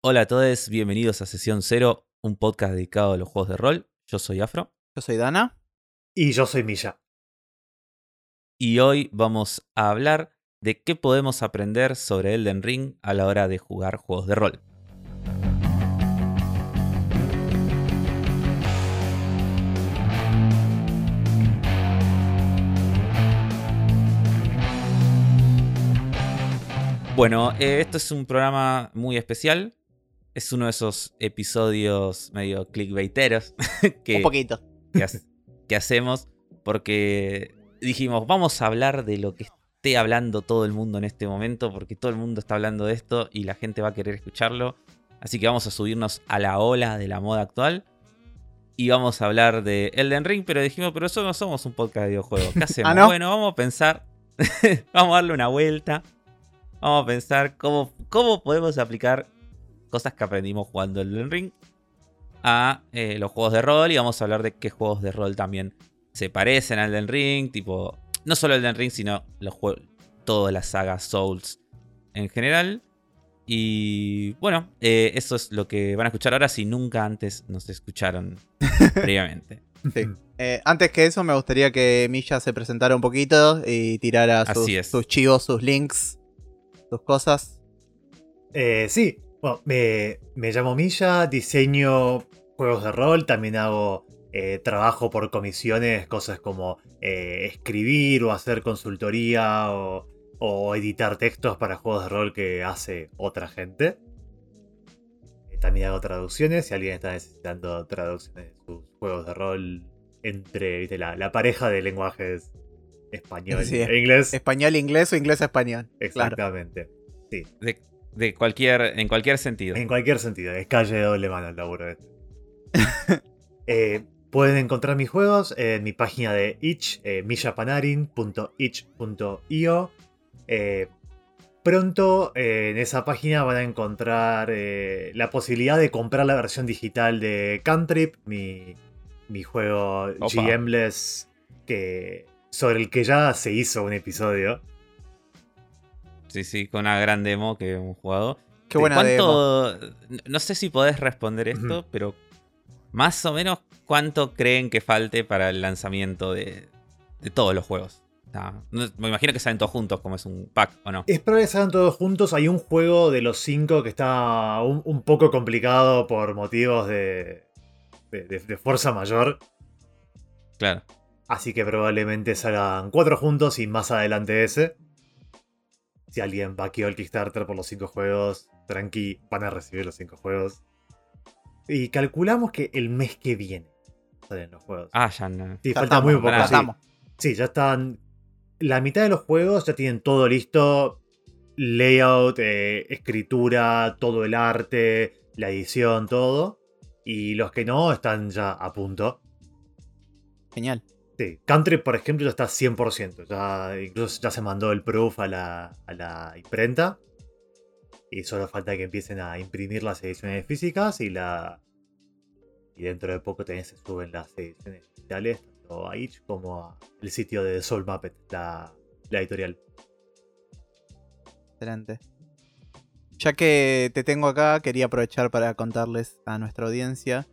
Hola a todos, bienvenidos a Sesión Cero, un podcast dedicado a los juegos de rol. Yo soy Afro Yo soy Dana. Y yo soy Milla. y hoy vamos a hablar de qué podemos aprender sobre Elden Ring a la hora de jugar juegos de rol. Bueno, eh, esto es un programa muy especial. Es uno de esos episodios medio clickbaiteros que, Un poquito. que, ha- que hacemos porque dijimos, vamos a hablar de lo que esté hablando todo el mundo en este momento, porque todo el mundo está hablando de esto y la gente va a querer escucharlo. Así que vamos a subirnos a la ola de la moda actual. Y vamos a hablar de Elden Ring, pero dijimos, pero eso no somos un podcast de videojuegos. ¿Qué hacemos? ¿Ah, no? Bueno, vamos a pensar, vamos a darle una vuelta. Vamos a pensar cómo, cómo podemos aplicar cosas que aprendimos jugando Elden Ring a eh, los juegos de rol y vamos a hablar de qué juegos de rol también se parecen al Elden Ring, tipo, no solo Elden Ring, sino los juegos, toda la saga Souls en general. Y bueno, eh, eso es lo que van a escuchar ahora si nunca antes nos escucharon previamente. Sí. Eh, antes que eso, me gustaría que Milla se presentara un poquito y tirara sus, sus chivos, sus links, sus cosas. Eh, sí, bueno, me, me llamo Milla, diseño juegos de rol, también hago eh, trabajo por comisiones, cosas como eh, escribir o hacer consultoría o, o editar textos para juegos de rol que hace otra gente. Eh, También hago traducciones, si alguien está necesitando traducciones de sus juegos de rol entre ¿viste? La, la pareja de lenguajes español Sí, e inglés. Español, inglés o inglés, español. Claro. Exactamente. De, de cualquier, en cualquier sentido. En cualquier sentido, es calle de doble mano el laburo este. Eh, pueden encontrar mis juegos en mi página de itch, eh, millapanarin.itch.io. Eh, pronto eh, en esa página van a encontrar eh, la posibilidad de comprar la versión digital de Cantrip, mi, mi juego. GMless que, sobre el que ya se hizo un episodio. Sí, sí, con una gran demo que hemos jugado. Qué buena demo. ¿Cuánto, No sé si podés responder esto, pero más o menos cuánto creen que falte para el lanzamiento de, de todos los juegos. No- me imagino que salen todos juntos, como es un pack, ¿o no? Es probable que salgan todos juntos. Hay un juego de los cinco que está un, un poco complicado por motivos de, de, de- de fuerza mayor. Claro. Así que probablemente salgan cuatro juntos y más adelante ese. Si alguien vaqueó el Kickstarter por los cinco juegos, tranqui, van a recibir los cinco juegos. Y calculamos que el mes que viene salen los juegos. Ah, ya no. sí, Ya falta estamos, muy poco. Ya sí. estamos. Sí, ya están. La mitad de los juegos ya tienen todo listo. Layout, eh, escritura, todo el arte, la edición, todo. Y los que no están ya a punto. Genial. Sí, Country, por ejemplo, ya está 100%. Ya, incluso ya se mandó el proof a la, imprenta. Y solo falta que empiecen a imprimir las ediciones físicas y la. Y dentro de poco también se suben las ediciones digitales, tanto a itch como a el sitio de Soul Muppet, la, la editorial. Excelente. Ya que te tengo acá, quería aprovechar para contarles a nuestra audiencia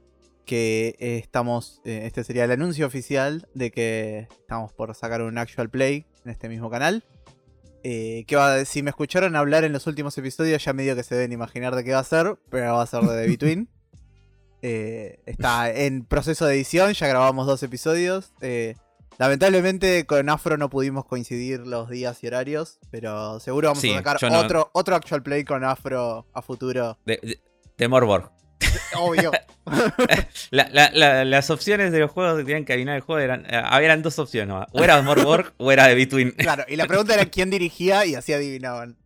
que eh, estamos, eh, este sería el anuncio oficial de que estamos por sacar un actual play en este mismo canal. Eh, que va, si me escucharon hablar en los últimos episodios, ya medio que se deben imaginar de qué va a ser, pero va a ser de The Between. Eh, está en proceso de edición, ya grabamos dos episodios. eh, lamentablemente con Afro no pudimos coincidir los días y horarios, pero seguro vamos Sí, a sacar no- otro, otro actual play con Afro a futuro. De, de, de Morborg. Obvio. La- la- la- las opciones de los juegos que tenían que adivinar el juego eran, eh, eran dos opciones. ¿no? O era Morborg o era de Between. claro, y la pregunta era quién dirigía y así adivinaban.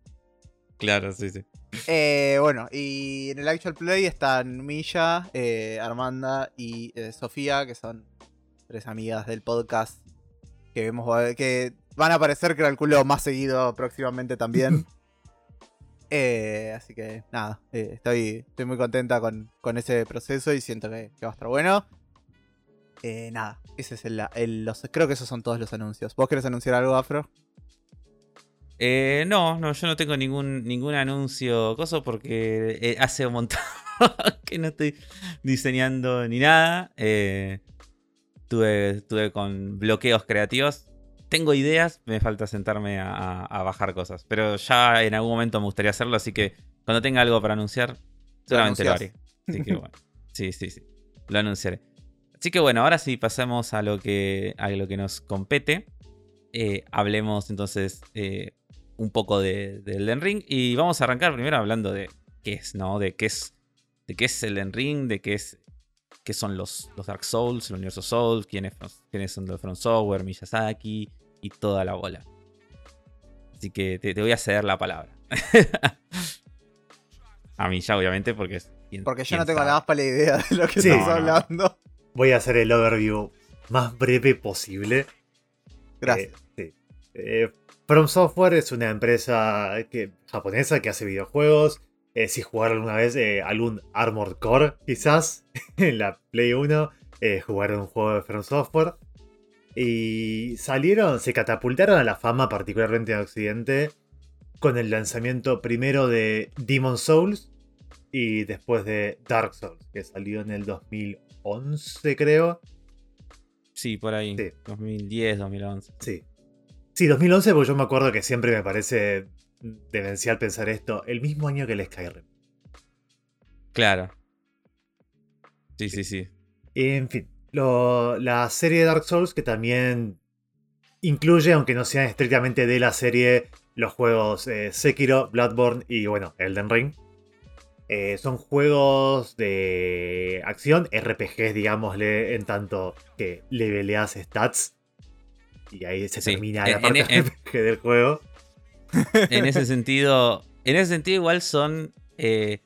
claro, sí, sí. Eh, bueno, y en el actual play están Milla, eh, Armanda y eh, Sofía, que son tres amigas del podcast que vemos que van a aparecer, calculo, más seguido próximamente también. Eh, así que nada, eh, estoy, estoy muy contenta con, con ese proceso y siento que, va a estar bueno. Eh, nada, ese es el, los, creo que esos son todos los anuncios. ¿Vos querés anunciar algo, Afro? No, no, yo no tengo ningún, ningún anuncio, cosa, porque hace un montón que no estoy diseñando ni nada. Eh, tuve, con bloqueos creativos. Tengo ideas, me falta sentarme a, bajar cosas. Pero ya en algún momento me gustaría hacerlo, así que cuando tenga algo para anunciar, seguramente lo, haré. Así que bueno, sí, sí, sí, lo anunciaré. Así que bueno, ahora sí pasamos a lo que, a lo que nos compete. hablemos entonces un poco de, Elden Ring. Y vamos a arrancar primero hablando de qué es, ¿no? De qué es, de qué es Elden Ring, de qué es qué son los, los Dark Souls, el universo Souls, quiénes, quiénes son los From Software, Miyazaki y toda la bola. Así que te, voy a ceder la palabra. a mí ya, obviamente, porque es. porque yo no tengo nada más para la idea de lo que estamos hablando. Voy a hacer el overview más breve posible. Gracias. Eh, sí. Eh, From Software es una empresa que, japonesa que hace videojuegos. Eh, si jugaron alguna vez eh, algún Armored Core, quizás, en la Play 1, eh, jugaron un juego de From Software. Y salieron, se catapultaron a la fama, particularmente en Occidente, con el lanzamiento primero de Demon Souls y después de Dark Souls, que salió en el 2011, creo. Sí, por ahí. 2010, 2011. Sí. Sí, 2011, porque yo me acuerdo que siempre me parece demencial pensar esto, el mismo año que el Skyrim. Claro. Sí, sí, sí. En fin, la serie de Dark Souls que también incluye, aunque no sean estrictamente de la serie, los juegos eh, Sekiro, Bloodborne y bueno, Elden Ring. Eh, son juegos de acción, RPGs, digámosle, en tanto que leveleas stats y ahí se termina la parte del juego. En ese sentido, en ese sentido igual son eh,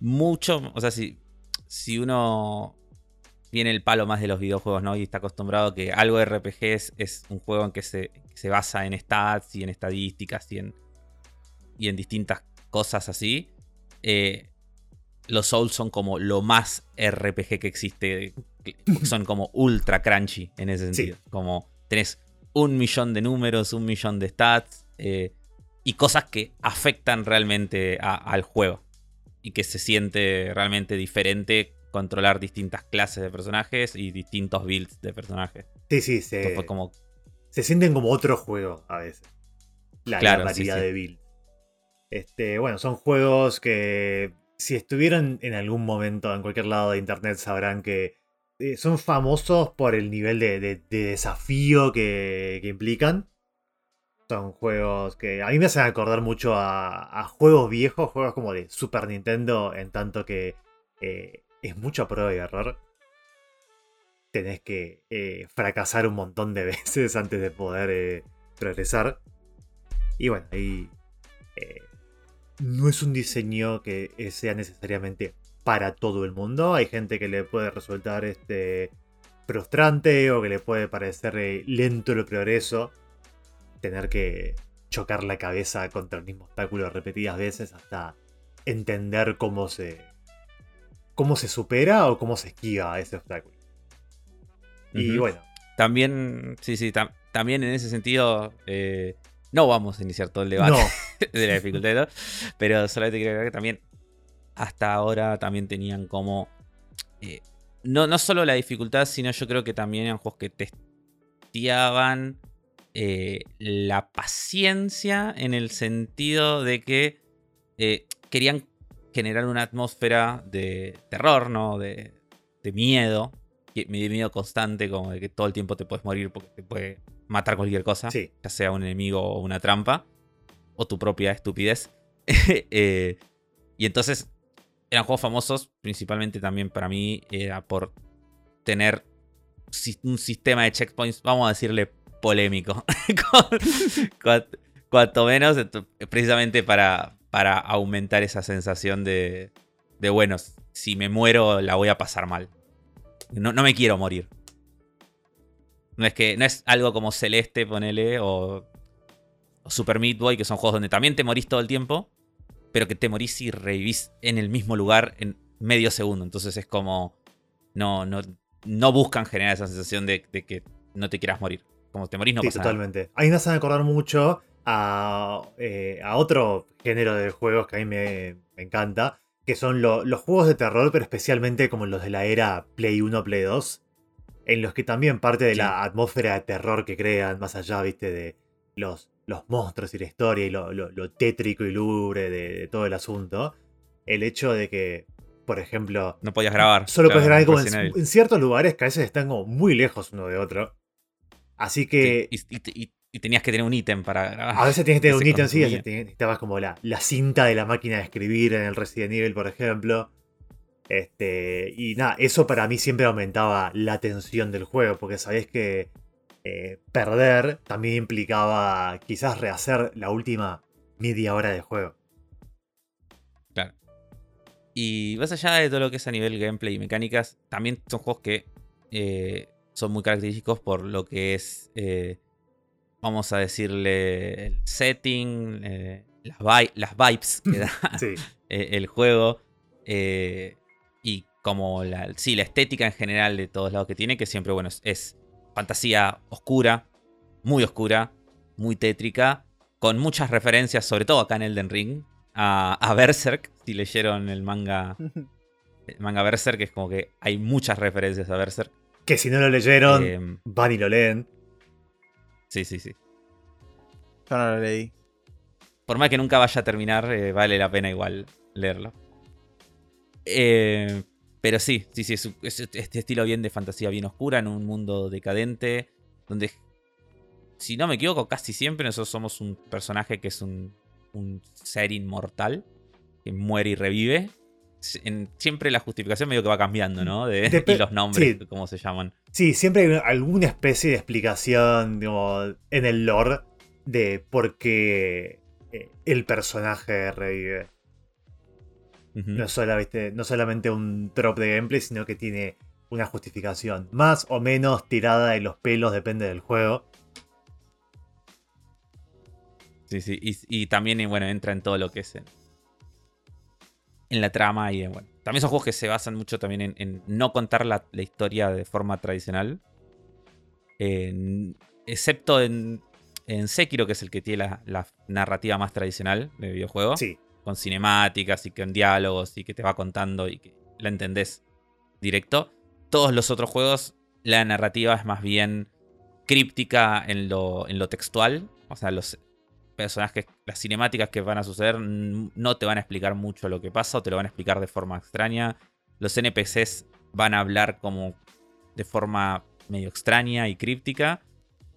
mucho, o sea, si, si uno tiene el palo más de los videojuegos, ¿no? Y está acostumbrado a que algo de RPGs es un juego en que se, se basa en stats y en estadísticas y en, y en distintas cosas así. Eh, los Souls son como lo más RPG que existe. Son como ultra crunchy en ese sentido. Como tenés un millón de números, un millón de stats eh, y cosas que afectan realmente al juego y que se siente realmente diferente controlar distintas clases de personajes y distintos builds de personajes. Sí, sí, se, como... se sienten como otro juego a veces. La, variedad de builds. Este, bueno, son juegos que si estuvieran en algún momento en cualquier lado de internet sabrán que eh, son famosos por el nivel de, desafío que, implican. Son juegos que a mí me hacen acordar mucho a, juegos viejos, juegos como de Super Nintendo, en tanto que eh, es mucho prueba y error. Tenés que eh, fracasar un montón de veces antes de poder progresar. Y bueno, ahí no es un diseño que sea necesariamente para todo el mundo. Hay gente que le puede resultar este, frustrante o que le puede parecer eh, lento el progreso. Tener que chocar la cabeza contra el mismo obstáculo repetidas veces hasta entender cómo se, cómo se supera o cómo se esquiva ese obstáculo. Y bueno. También, sí, sí, también en ese sentido, eh, no vamos a iniciar todo el debate de la dificultad, pero solamente quiero agregar que también hasta ahora también tenían como... Eh, no, no solo la dificultad, sino yo creo que también eran juegos que testeaban eh, la paciencia en el sentido de que eh, querían generar una atmósfera de terror, ¿no? De, de miedo, de miedo constante, como de que todo el tiempo te puedes morir porque te puede matar cualquier cosa, ya sea un enemigo o una trampa, o tu propia estupidez. y entonces eran juegos famosos, principalmente también para mí, era por tener un sistema de checkpoints, vamos a decirle polémico. Cuanto menos, precisamente para, para aumentar esa sensación de, bueno, si me muero la voy a pasar mal. No, no me quiero morir. No es que no es algo como Celeste, ponele, o, o Super Meat Boy, que son juegos donde también te morís todo el tiempo pero que te morís y revivís en el mismo lugar en medio segundo. Entonces es como. No, no, no buscan generar esa sensación de, que no te quieras morir. Como te morís, no sí, pasa totalmente. Ahí me hacen acordar mucho a, eh, a otro género de juegos que a mí me, me encanta, que son lo- los juegos de terror, pero especialmente como los de la era Play 1, Play 2, en los que también parte de Sí. la atmósfera de terror que crean, más allá, viste, de los, los monstruos y la historia y lo, lo- lo tétrico y lúgubre de, de todo el asunto, el hecho de que, por ejemplo, No podías grabar. Solo claro, puedes grabar como en, en ciertos lugares que a veces están como muy lejos uno de otro. Así que Sí, y, y- y- y tenías que tener un ítem para grabar. a veces tienes que tener un ítem, sí, necesitabas como la, la cinta de la máquina de escribir en el Resident Evil, por ejemplo. Este, y nada, eso para mí siempre aumentaba la tensión del juego, porque sabés que eh, perder también implicaba quizás rehacer la última media hora de juego. Claro. Y más allá de todo lo que es a nivel gameplay y mecánicas, también son juegos que eh, son muy característicos por lo que es, eh, vamos a decirle, el setting, eh, las, vi- las vibes que da Sí, eh, el juego eh, y como la, sí, la estética en general de todos lados que tiene, que siempre, bueno, es, es fantasía oscura, muy oscura, muy tétrica, con muchas referencias, sobre todo acá en Elden Ring, a, a Berserk, si leyeron el manga, el manga Berserk, es como que hay muchas referencias a Berserk. Que si no lo leyeron, Eh, van y lo leen. sí, sí, sí. Yo no lo leí. Por más que nunca vaya a terminar, eh, vale la pena igual leerlo. Eh, pero sí, sí, sí, es, es este estilo bien de fantasía, bien oscura, en un mundo decadente, donde, si no me equivoco, casi siempre nosotros somos un personaje que es un, un ser inmortal, que muere y revive. En- siempre la justificación medio que va cambiando, ¿no? De, y los nombres, sí. cómo se llaman. Sí, siempre hay alguna especie de explicación digamos, en el lore de por qué eh, el personaje revive. No, ¿viste? no solamente un drop de gameplay, sino que tiene una justificación. Más o menos tirada de los pelos, depende del juego. Sí, sí. Y, y también, bueno, entra en todo lo que es en la trama y en, bueno. También son juegos que se basan mucho también en, en no contar la, la historia de forma tradicional. En- excepto en, en Sekiro, que es el que tiene la, la narrativa más tradicional de videojuego. Sí, Con cinemáticas y con diálogos y que te va contando y que la entendés directo. Todos los otros juegos, la narrativa es más bien críptica en lo, en lo textual. O sea, los personajes, las cinemáticas que van a suceder no te van a explicar mucho lo que pasa o te lo van a explicar de forma extraña. Los NPCs van a hablar como de forma medio extraña y críptica.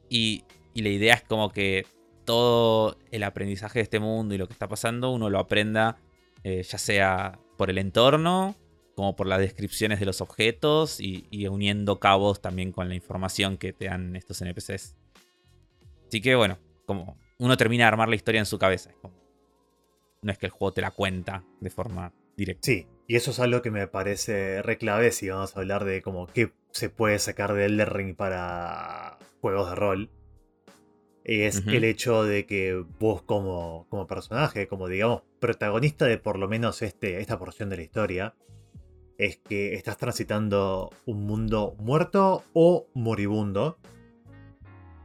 Y, y la idea es como que todo el aprendizaje de este mundo y lo que está pasando uno lo aprenda eh, ya sea por el entorno como por las descripciones de los objetos y, y uniendo cabos también con la información que te dan estos NPCs. Así que bueno, como uno termina de armar la historia en su cabeza. es no es que el juego te la cuenta de forma directa. sí. Y eso es algo que me parece re clave si vamos a hablar de como qué se puede sacar de Elden Ring para juegos de rol. Es Ujú. el hecho de que vos como, como personaje, como digamos protagonista de por lo menos este, esta porción de la historia, es que estás transitando un mundo muerto o moribundo.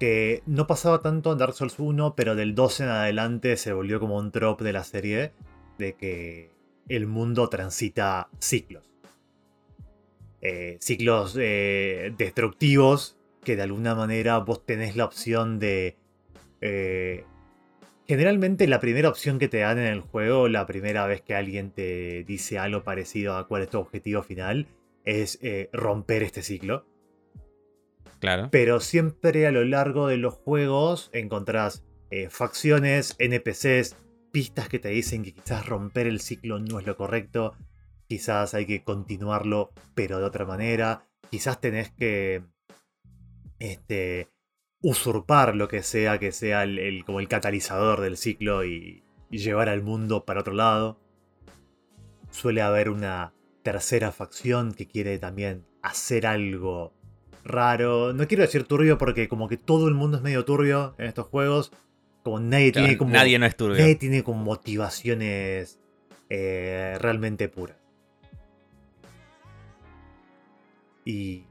Que no pasaba tanto en Dark Souls 1, pero del 2 en adelante se volvió como un trope de la serie de que el mundo transita ciclos. Eh, ciclos eh, destructivos que de alguna manera vos tenés la opción de... eh, generalmente la primera opción que te dan en el juego, la primera vez que alguien te dice algo parecido a cuál es tu objetivo final, es romper este ciclo. Pero siempre a lo largo de los juegos encontrás eh, facciones, NPCs, pistas que te dicen que quizás romper el ciclo no es lo correcto, quizás hay que continuarlo pero de otra manera, quizás tenés que este, usurpar lo que sea que sea el, como el catalizador del ciclo y llevar al mundo para otro lado. Suele haber una tercera facción que quiere también hacer algo raro. No quiero decir turbio porque como que todo el mundo es medio turbio en estos juegos. Como nadie Claro, tiene como. Nadie no es turbio. nadie tiene como motivaciones eh, realmente puras. Y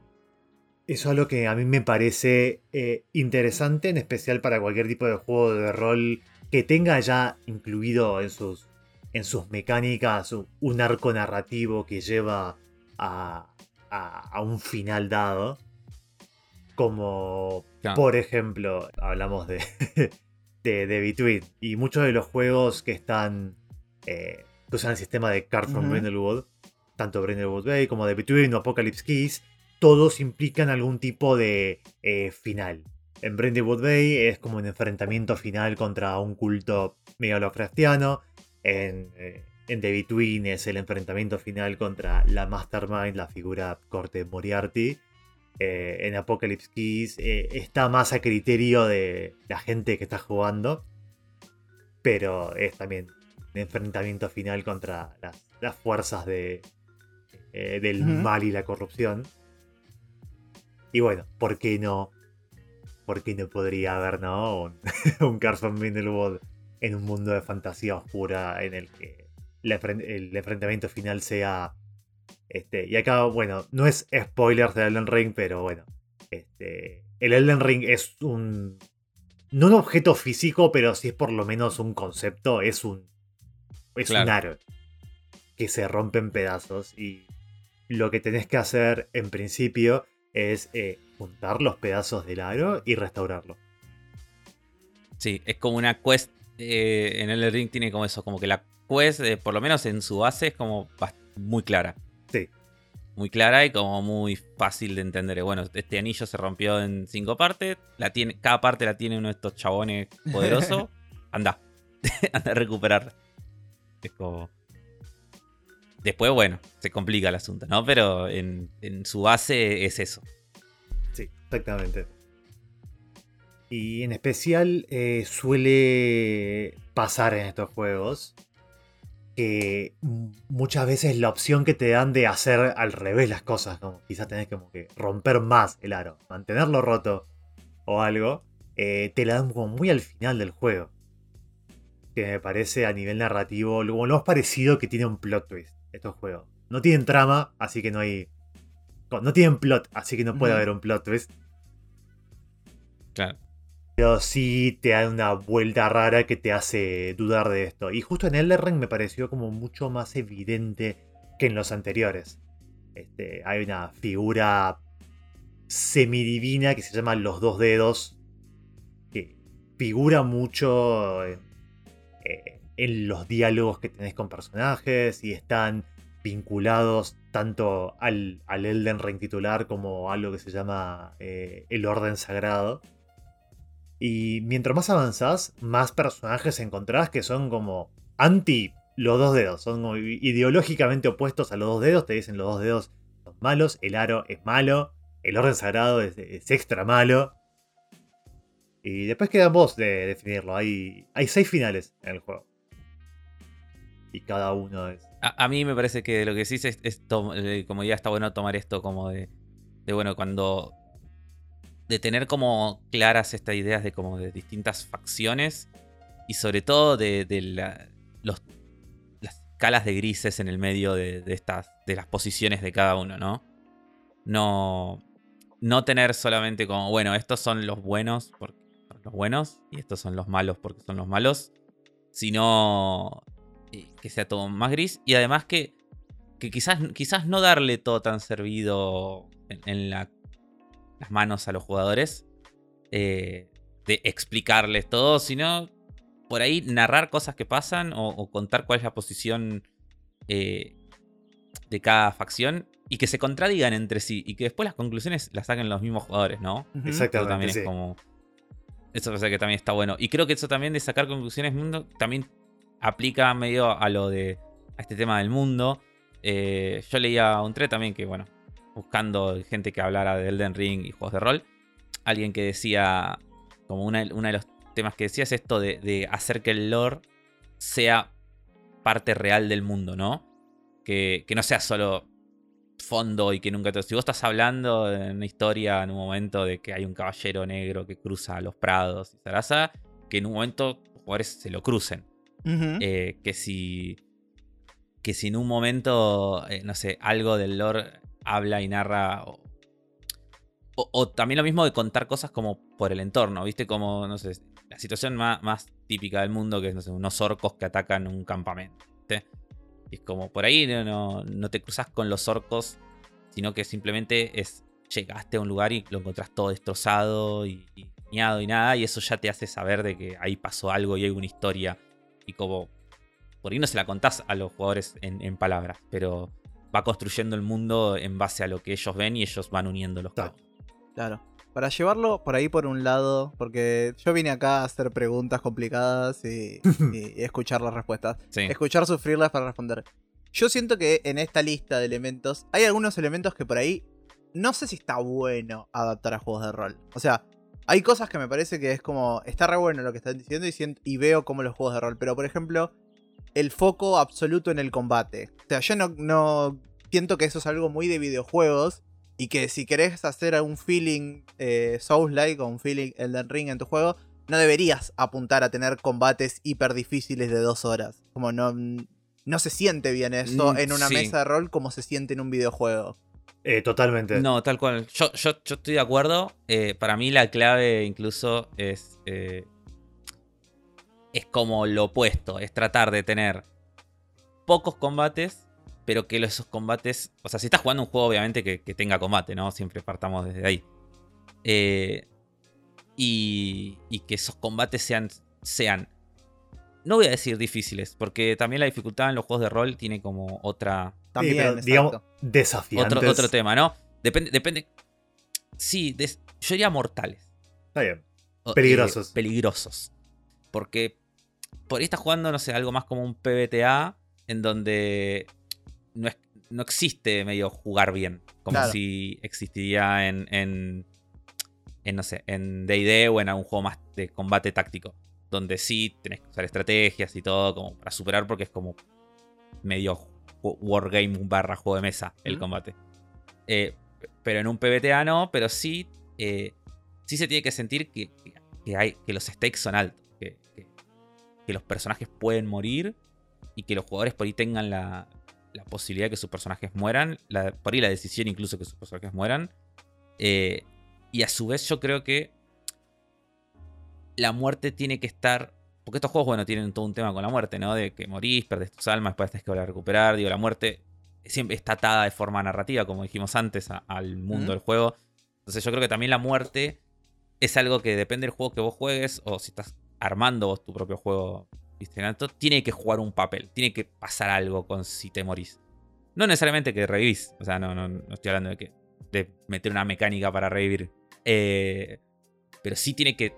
eso es lo que a mí me parece eh, interesante, en especial para cualquier tipo de juego de rol que tenga ya incluido en sus, en sus mecánicas un arco narrativo que lleva a, un final dado. Como, por ejemplo, hablamos de, de, de Between. Y muchos de los juegos que están. Eh, que usan el sistema de Card from Brindlewood, tanto Brindlewood Bay como de Between o Apocalypse Keys, todos implican algún tipo de eh, final. En Brindlewood Bay es como un enfrentamiento final contra un culto medio En, eh, en The Between es el enfrentamiento final contra la Mastermind, la figura corte Moriarty. Eh, en Apocalypse Keys eh, está más a criterio de la gente que está jugando. Pero es también un enfrentamiento final contra las, fuerzas de, eh, del mal y la corrupción. Y bueno, ¿por qué no? ¿Por qué no podría haber ¿no? un, un Carson Mindelwood en un mundo de fantasía oscura en el que el enfrentamiento final sea este, y acá, bueno, no es spoiler de Elden Ring, pero bueno. Este, el Elden Ring es un. No un objeto físico, pero sí es por lo menos un concepto. Es un. Es un aro. Que se rompe en pedazos. Y lo que tenés que hacer en principio es eh, juntar los pedazos del aro y restaurarlo. Sí, es como una quest. Eh, en Elden Ring tiene como eso, como que la quest, eh, por lo menos en su base, es como muy clara. Sí. Muy clara y como muy fácil de entender. Bueno, este anillo se rompió en cinco partes. La tiene, cada parte la tiene uno de estos chabones poderosos. Anda. Anda a recuperarla. Es como. Después, bueno, se complica el asunto, ¿no? Pero en, su base es eso. Sí, exactamente. Y en especial eh, suele pasar en estos juegos que muchas veces la opción que te dan de hacer al revés las cosas, como quizás tenés como que romper más el aro, mantenerlo roto o algo, eh, te la dan como muy al final del juego. Que me parece a nivel narrativo lo más parecido que tiene un plot twist estos juegos. No tienen trama, así que no hay... No tienen plot, así que no puede haber un plot twist. Claro. Pero sí te da una vuelta rara que te hace dudar de esto. Y justo en Elden Ring me pareció como mucho más evidente que en los anteriores. Este, hay una figura semidivina que se llama Los Dos Dedos. Que figura mucho en, eh, en los diálogos que tenés con personajes y están vinculados tanto al, al Elden Ring titular como a algo que se llama eh, el Orden Sagrado. Y mientras más avanzás, más personajes encontrás que son como anti los dos dedos. Son ideológicamente opuestos a los dos dedos. Te dicen los dos dedos son malos, el aro es malo, el orden sagrado es, extra malo. Y después queda vos de definirlo. Hay, hay seis finales en el juego. Y cada uno es. A, mí me parece que lo que sí es, es eh, como ya está bueno tomar esto como de, de bueno, cuando de tener como claras estas ideas de como de distintas facciones y sobre todo de, los, las escalas de grises en el medio de, estas de las posiciones de cada uno, ¿no? No no tener solamente como, bueno, estos son los buenos porque son los buenos y estos son los malos porque son los malos, sino eh, que sea todo más gris y además que, que quizás, quizás no darle todo tan servido en la las manos a los jugadores eh, de explicarles todo, sino por ahí narrar cosas que pasan o, contar cuál es la posición eh, de cada facción y que se contradigan entre sí y que después las conclusiones las saquen los mismos jugadores, ¿no? Exactamente. Eso también es como. Eso parece que también está bueno. Y creo que eso también de sacar conclusiones mundo también aplica medio a lo de. a este tema del mundo. Eh, yo leía un tre también que, bueno, buscando gente que hablara de Elden Ring y juegos de rol. Alguien que decía, como uno de los temas que decía es esto de, hacer que el lore sea parte real del mundo, ¿no? Que, no sea solo fondo y que nunca te... Si vos estás hablando en una historia en un momento de que hay un caballero negro que cruza los prados y Sarasa, que en un momento los jugadores se lo crucen. Eh, que si... Que si en un momento, eh, no sé, algo del lore habla y narra O, también lo mismo de contar cosas como por el entorno, ¿viste? Como, no sé, la situación más, típica del mundo, que es, no sé, unos orcos que atacan un campamento, es como, por ahí no, no, te cruzas con los orcos, sino que simplemente es, llegaste a un lugar y lo encontrás todo destrozado y, y y nada, y eso ya te hace saber de que ahí pasó algo y hay una historia. Y como, por ahí no se la contás a los jugadores en palabras, pero va construyendo el mundo en base a lo que ellos ven y ellos van uniendo los Claro. cabos. Claro. Para llevarlo por ahí por un lado, porque yo vine acá a hacer preguntas complicadas y, y- y escuchar las respuestas. Sí. Escuchar sufrirlas para responder. Yo siento que en esta lista de elementos hay algunos elementos que por ahí no sé si está bueno adaptar a juegos de rol. O sea, hay cosas que me parece que es como, está re bueno lo que están diciendo y, siento- y veo como los juegos de rol. Pero por ejemplo, el foco absoluto en el combate. O sea, yo no, no siento que eso es algo muy de videojuegos. Y que si querés hacer un feeling eh, Souls-like o un feeling Elden Ring en tu juego, no deberías apuntar a tener combates hiper difíciles de dos horas. Como no, no se siente bien eso Mm, en una sí. mesa de rol como se siente en un videojuego. Eh, totalmente. No, tal cual. Yo, yo, yo estoy de acuerdo. Eh, para mí la clave incluso es. eh, es como lo opuesto. Es tratar de tener pocos combates. Pero que esos combates. O sea, si estás jugando un juego, obviamente que, que tenga combate, ¿no? Siempre partamos desde ahí. Eh, y, y que esos combates sean. sean. No voy a decir difíciles. Porque también la dificultad en los juegos de rol tiene como otra. También, digamos, desafiantes. Otro, otro tema, ¿no? Depende. depende sí, des- yo diría mortales. Está bien. O, Peligrosos. eh, peligrosos. Porque por ahí estás jugando, no sé, algo más como un PBTA en donde no, es- no existe medio jugar bien. Como Claro. si existiría en, en, en, no sé, en D&D o en algún juego más de combate táctico. Donde sí tenés que usar estrategias y todo como para superar porque es como medio wargame barra juego de mesa el combate. Eh, pero en un PBTA no, pero sí, eh, sí se tiene que sentir que- que hay, que los stakes son altos. Que, los personajes pueden morir y que los jugadores por ahí tengan la, la posibilidad de que sus personajes mueran. la- por ahí la decisión incluso que sus personajes mueran. Eh, y a su vez yo creo que la muerte tiene que estar... Porque estos juegos, bueno, tienen todo un tema con la muerte, ¿no? De que morís, perdés tus almas, después tenés que volver a recuperar. Digo, la muerte siempre está atada de forma narrativa, como dijimos antes, a- al mundo del juego. Entonces yo creo que también la muerte es algo que depende del juego que vos juegues o si estás armando vos tu propio juego, tiene que jugar un papel, tiene que pasar algo con si te morís. No necesariamente que revivís, o sea, no, no, no estoy hablando de que de meter una mecánica para revivir. Eh, pero sí tiene que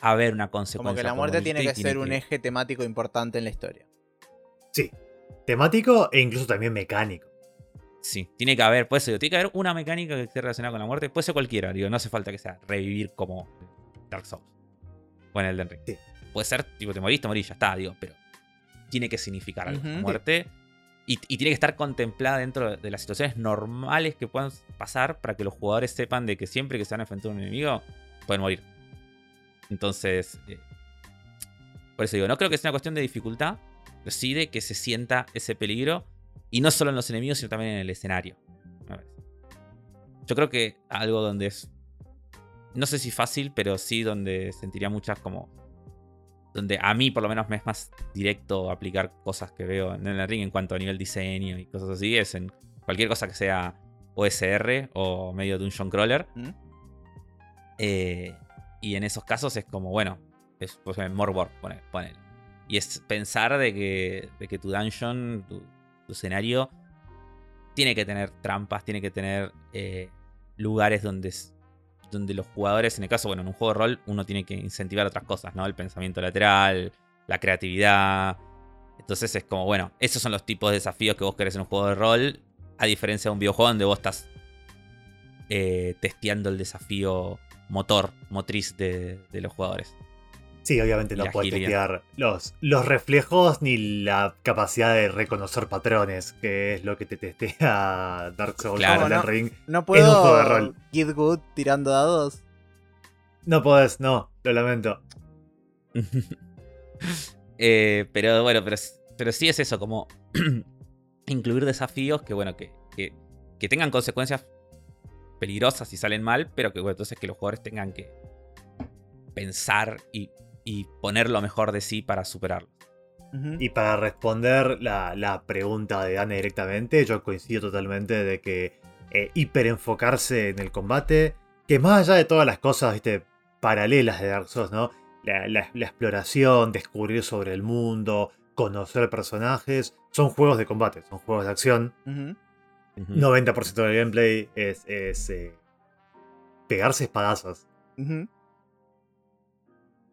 haber una consecuencia. Como que la muerte tiene que ser un eje temático importante en la historia. Sí. Temático e incluso también mecánico. Sí, tiene que haber, pues tiene que haber una mecánica que esté relacionada con la muerte. Puede ser cualquiera, digo, no hace falta que sea revivir como Dark Souls. O en Elden Ring. Sí. Puede ser, tipo, te morís, te morís, ya está, digo, pero tiene que significar algo. Muerte. Y, y tiene que estar contemplada dentro de las situaciones normales que puedan pasar para que los jugadores sepan de que siempre que se van a enfrentar a un enemigo, pueden morir. Entonces, eh, por eso digo, no creo que sea una cuestión de dificultad, pero sí de que se sienta ese peligro. Y no solo en los enemigos, sino también en el escenario. Yo creo que algo donde es. No sé si fácil, pero sí donde sentiría muchas como. Donde a mí por lo menos me es más directo aplicar cosas que veo en el ring en cuanto a nivel diseño y cosas así. Es en cualquier cosa que sea OSR o medio dungeon crawler. ¿Mm? Eh, y en esos casos es como, bueno, es pues, more work, ponele, ponele. Y es pensar de que, de que tu dungeon, tu, tu escenario, tiene que tener trampas, tiene que tener eh, lugares donde, donde los jugadores, en el caso, bueno, en un juego de rol, uno tiene que incentivar otras cosas, ¿no? El pensamiento lateral, la creatividad. Entonces es como, bueno, esos son los tipos de desafíos que vos querés en un juego de rol, a diferencia de un videojuego donde vos estás eh, testeando el desafío motor, motriz de, de los jugadores. Sí, obviamente no la puede agilidad. testear los, los reflejos ni la capacidad de reconocer patrones, que es lo que te testea Dark Souls Claro. o No. Ring. No un juego de puedo rol. Get Good tirando dados. No podés, no, lo lamento. Eh, pero bueno, pero, pero sí es eso, como incluir desafíos que, bueno, que, que, que tengan consecuencias peligrosas y salen mal, pero que bueno, entonces que los jugadores tengan que pensar y, y poner lo mejor de sí para superarlo. Y para responder la, la pregunta de Dana directamente, yo coincido totalmente de que eh, hiperenfocarse en el combate, que más allá de todas las cosas ¿viste? paralelas de Dark Souls, ¿no? La, la- la exploración, descubrir sobre el mundo, conocer personajes, son juegos de combate, son juegos de acción. Ujú. Ujú. 90% del gameplay es, es, eh, pegarse espadazos. Ujú.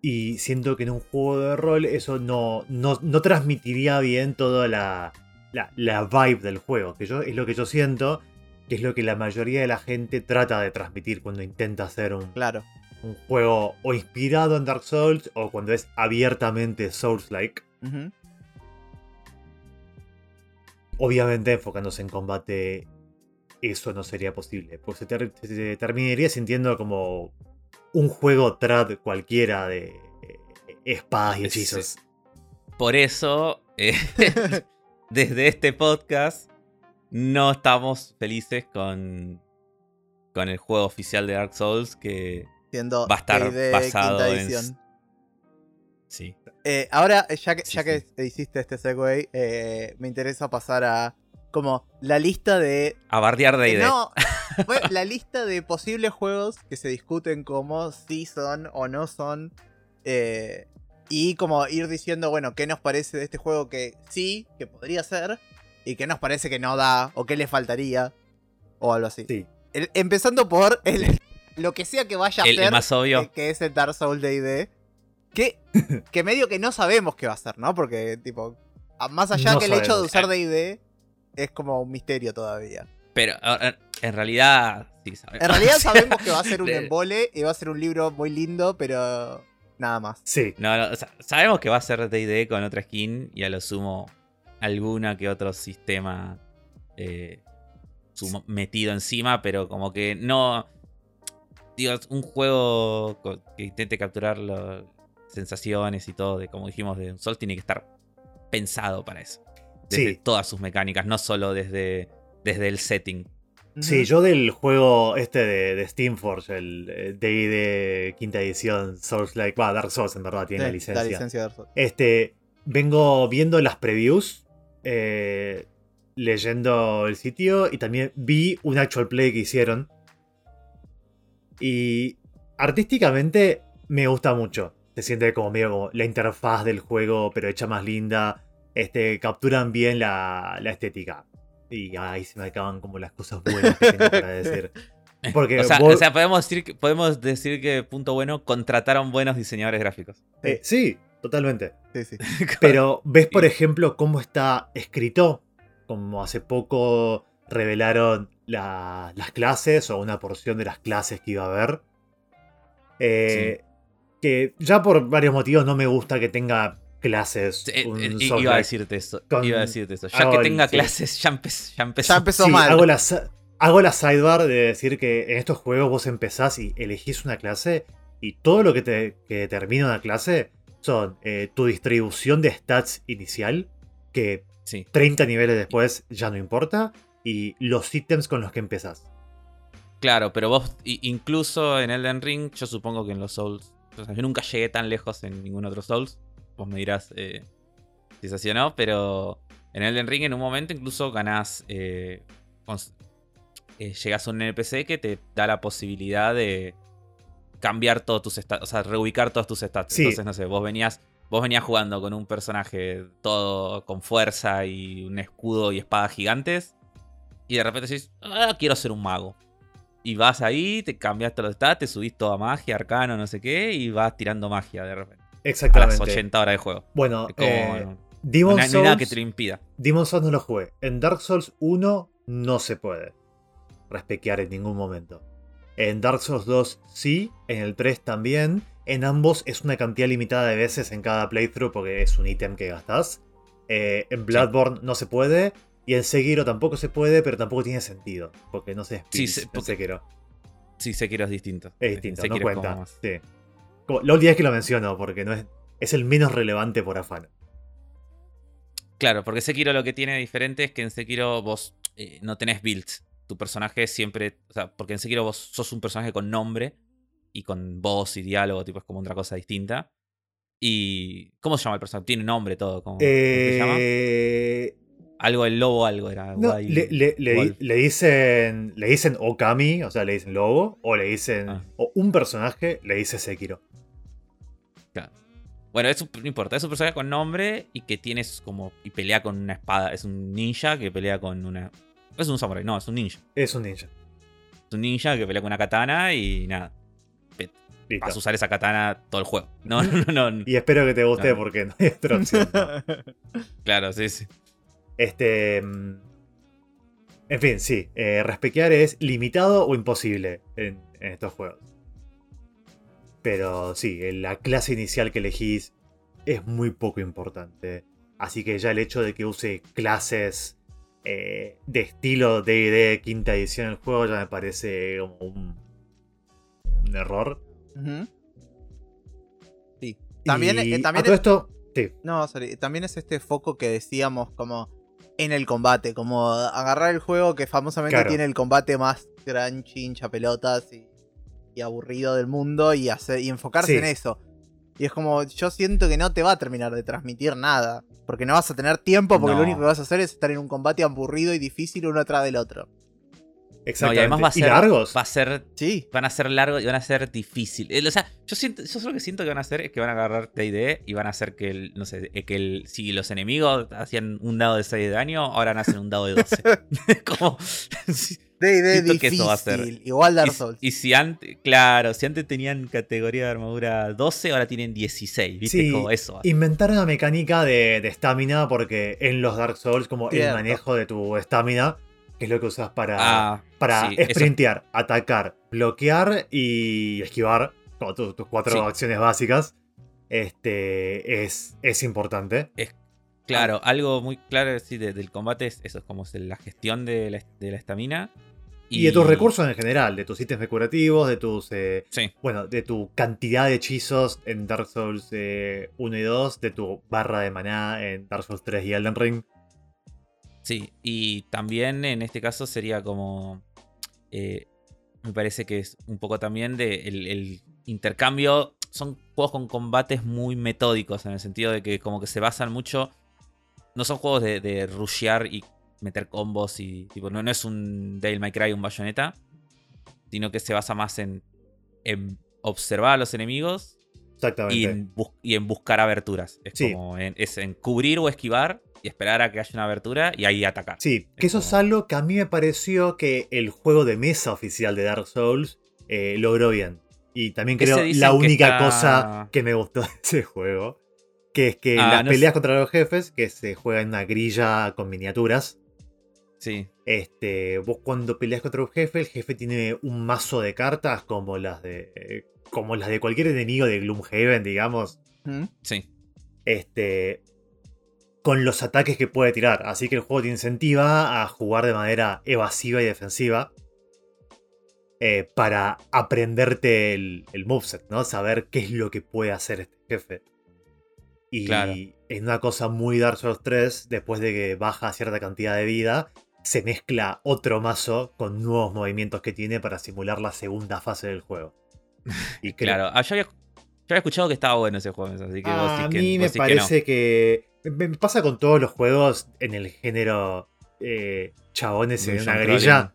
Y siento que en un juego de rol eso no, no, no transmitiría bien toda la, la, la vibe del juego. Que yo, es lo que yo siento, que es lo que la mayoría de la gente trata de transmitir cuando intenta hacer un, Claro. un juego o inspirado en Dark Souls o cuando es abiertamente Souls-like. Obviamente enfocándose en combate eso no sería posible. Pues se, ter- se terminaría sintiendo como un juego trad cualquiera de eh, espadas y Sí. hechizos. Por eso, eh, desde este podcast, no estamos felices con, con el juego oficial de Dark Souls que Siendo va a estar basado en... Sí. Eh, ahora, ya que, Sí, ya que sí. hiciste este segue, eh, me interesa pasar a como la lista de... A bardear de eh, idea. no, bueno, la lista de posibles juegos que se discuten como si son o no son. eh, y como ir diciendo, bueno, qué nos parece de este juego que sí, que podría ser, y qué nos parece que no da, o qué le faltaría, o algo así. Sí. El- empezando por el, lo que sea que vaya a el, ser más obvio. que, que es el Dark Souls D&D. Que, que medio que no sabemos qué va a ser, ¿no? Porque, tipo, más allá No que el hecho de usar D&D es como un misterio todavía. Pero en realidad, sí, sabemos. En realidad sabemos que va a ser un embole y va a ser un libro muy lindo, pero nada más. Sí. No, no, o sea, sabemos que va a ser D&D con otra skin y a lo sumo alguna que otro sistema eh, sumo- metido encima, pero como que no... Digo, un juego que intente capturar las sensaciones y todo, de como dijimos, de un Sol tiene que estar pensado para eso. Desde Sí. todas sus mecánicas, no solo desde, desde el setting. Sí, yo del juego este de, de Steamforge, el D&D quinta edición, Souls-like, va, Dark Souls en verdad tiene Sí, la licencia. La licencia de Dark Souls. Este, vengo viendo las previews, eh, leyendo el sitio y también vi un actual play que hicieron. Y artísticamente me gusta mucho. Se siente como medio como la interfaz del juego, pero hecha más linda. Este, capturan bien la, la estética. Y ahí se me acaban como las cosas buenas que tengo para decir. Porque O sea, vos- o sea, podemos, decir que, podemos decir que, punto bueno, contrataron buenos diseñadores gráficos. eh, sí, totalmente. Sí, sí. Pero ves, por ejemplo, cómo está escrito. Como hace poco revelaron la- las clases o una porción de las clases que iba a haber. Eh, Que ya por varios motivos no me gusta que tenga clases. Eh, un eh, i- iba a decirte eso. Con- Iba a decirte eso. Ya hago que el- tenga sí. clases, ya, empe- ya empezó. Ya empezó Sí, mal. Hago la, hago la sidebar de decir que en estos juegos vos empezás y elegís una clase y todo lo que te que determina una clase son eh, tu distribución de stats inicial, que Sí. 30 niveles después ya no importa, y los ítems con los que empezás. Claro, pero vos, incluso en Elden Ring, yo supongo que en los Souls. o sea, yo nunca llegué tan lejos en ningún otro Souls. Vos me dirás eh, si es así o no, pero en Elden Ring en un momento incluso ganás. Eh, eh, llegás a un NPC que te da la posibilidad de cambiar todos tus stats, o sea, reubicar todos tus stats. Sí. Entonces, no sé, vos venías, vos venías jugando con un personaje todo con fuerza y un escudo y espada gigantes. Y de repente decís, ah, quiero ser un mago. Y vas ahí, te cambias todos los stats, te subís toda magia, arcano, no sé qué, y vas tirando magia de repente. A las Exactamente. 80 horas de juego. Bueno, como, eh, Demon no hay no hay nada Souls- que te lo impida. Demon Souls no lo jugué. En Dark Souls 1 no se puede respequear en ningún momento. En Dark Souls 2 sí, en el 3 también. En ambos es una cantidad limitada de veces en cada playthrough porque es un ítem que gastás. Eh, en Bloodborne no se puede. Y en Sekiro tampoco se puede, pero tampoco tiene sentido. Porque no se Sí, se- en Sekiro. Sí, Sekiro es distinto. Es distinto, no Sekiro cuenta. Sí. Como- la última vez que lo menciono, porque no es, es el menos relevante por afán. Claro, porque Sekiro lo que tiene diferente es que en Sekiro vos eh, no tenés builds. tu personaje siempre. O sea, porque en Sekiro vos sos un personaje con nombre y con voz y diálogo, tipo, es como otra cosa distinta. Y. ¿Cómo se llama el personaje? Tiene nombre todo. ¿Cómo, cómo se llama? Algo el lobo, algo era. no, Wild- le, le- le- dicen. Le dicen Okami, o sea, le dicen lobo, o le dicen. Ah. O un personaje le dice Sekiro. Bueno, eso no importa. Es un personaje con nombre y que tienes como. Y pelea con una espada. Es un ninja que pelea con una. Es un samurai, no, es un ninja. Es un ninja. Es un ninja que pelea con una katana y nada. Listo. Vas a usar esa katana todo el juego. No, no, no. no. Y espero que te guste Claro. porque no hay otra. Claro, sí, sí. Este. mm, En fin, sí. Eh, respequear es limitado o imposible en, en estos juegos. Pero sí, la clase inicial que elegís es muy poco importante. Así que ya el hecho de que use clases eh, de estilo DD quinta edición del juego ya me parece como un, un error. Sí. También, Y eh, también es- esto, sí, No, sorry, también es este foco que decíamos como en el combate, como agarrar el juego que famosamente Claro. tiene el combate más gran hincha pelotas y, y aburrido del mundo y hacer y enfocarse Sí. en eso. Y es como, yo siento que no te va a terminar de transmitir nada. Porque no vas a tener tiempo, porque No. lo único que vas a hacer es estar en un combate aburrido y difícil uno atrás del otro. No, y exactamente. además va a ser. largos? Va a ser. Sí. Van a ser largos y van a ser difíciles. O sea, yo siento, yo solo que siento que van a hacer es que van a agarrar TD y van a hacer que el, no sé, eh, que el, si los enemigos hacían un dado de 6 de daño, ahora hacen un dado de 12. Como. D&D que difícil. eso va a ser. Igual Dark Souls. y si antes, claro, si antes tenían categoría de armadura 12, ahora tienen 16, ¿viste? Sí, Como eso. Inventar una mecánica de de estamina porque en los Dark Souls como el manejo de tu estamina, que es lo que usas para, Ah, para sí, eso- sprintear, atacar, bloquear y esquivar, como tus cuatro Sí. acciones básicas, este es, es importante. Claro, algo muy claro sí, de- del combate es eso, es como es la gestión de la estamina. Y, de tus recursos en general, de tus ítems decorativos, de tus... eh, Sí, bueno, de tu cantidad de hechizos en Dark Souls eh, 1 y 2, de tu barra de maná en Dark Souls 3 y Elden Ring. Sí. Y también en este caso sería como. eh, me parece que es un poco también de el, el intercambio. Son juegos con combates muy metódicos, en el sentido de que como que se basan mucho. No son juegos de, de rushear y meter combos y. Tipo, no, no es un Devil May Cry, un Bayonetta. Sino que se basa más en, en observar a los enemigos Exactamente. y en, bus- y en buscar aberturas. Es Sí. como en, es en cubrir o esquivar y esperar a que haya una abertura y ahí atacar. Sí, que eso es algo que a mí me pareció que el juego de mesa oficial de Dark Souls eh, logró bien. Y también creo la que única está- cosa que me gustó de ese juego. Que es que Ah, las no peleas sé. contra los jefes, que se juega en una grilla con miniaturas. Sí, Este, vos cuando peleas contra un jefe, el jefe tiene un mazo de cartas como las de. eh, como las de cualquier enemigo de Gloomhaven, digamos. Sí. Este. Con los ataques que puede tirar. Así que el juego te incentiva a jugar de manera evasiva y defensiva. eh, para aprenderte el, el moveset, ¿no? Saber qué es lo que puede hacer este jefe. Y Claro. en una cosa muy Dark Souls 3, después de que baja cierta cantidad de vida, se mezcla otro mazo con nuevos movimientos que tiene para simular la segunda fase del juego. Y creo- Claro. Ah, yo, había, yo había escuchado que estaba bueno ese juego, así que vos a que, mí vos me decís que no. parece que, me me pasa con todos los juegos en el género eh, chabones en una grilla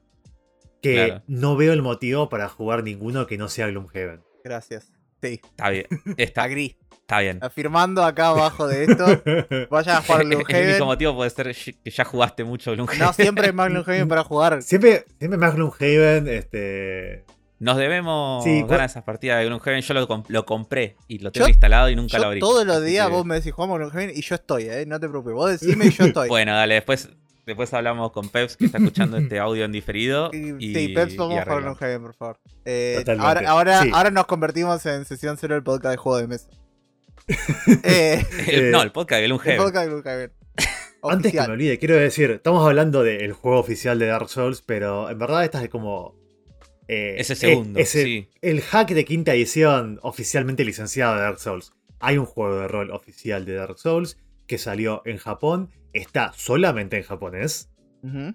que Claro. no veo el motivo para jugar ninguno que no sea Gloomhaven. Gracias. Sí, Está bien. Está, agree. está bien. Afirmando acá abajo de esto, vayan a jugar El único Gloomhaven. motivo puede ser que ya jugaste mucho Gloomhaven. No siempre hay más Gloomhaven para jugar. siempre, siempre más Gloomhaven, este. Nos debemos Sí, ganar esas partidas de Gloomhaven. Yo lo, lo compré y lo tengo Yo- instalado y nunca lo abrí. todos los días que- vos me decís jugamos Gloomhaven y yo estoy, ¿eh? No te preocupes. Vos decime y yo estoy. Bueno, dale, después, después hablamos con Peps que está escuchando este audio en diferido. Y- Y, sí, Peps, vamos a jugar. Gloomhaven, por favor. Eh, Totalmente. ahora, ahora, Sí. ahora nos convertimos en sesión cero del podcast de juego de mesa. eh, El- Eh, no, el podcast de el Gloomhaven. podcast de Gloomhaven. Antes que me olvide, quiero decir, estamos hablando del juego oficial de Dark Souls, pero en verdad esta es como. Eh, Ese eh, segundo, ese- sí. El hack de quinta edición oficialmente licenciado de Dark Souls. Hay un juego de rol oficial de Dark Souls que salió en Japón, está solamente en japonés.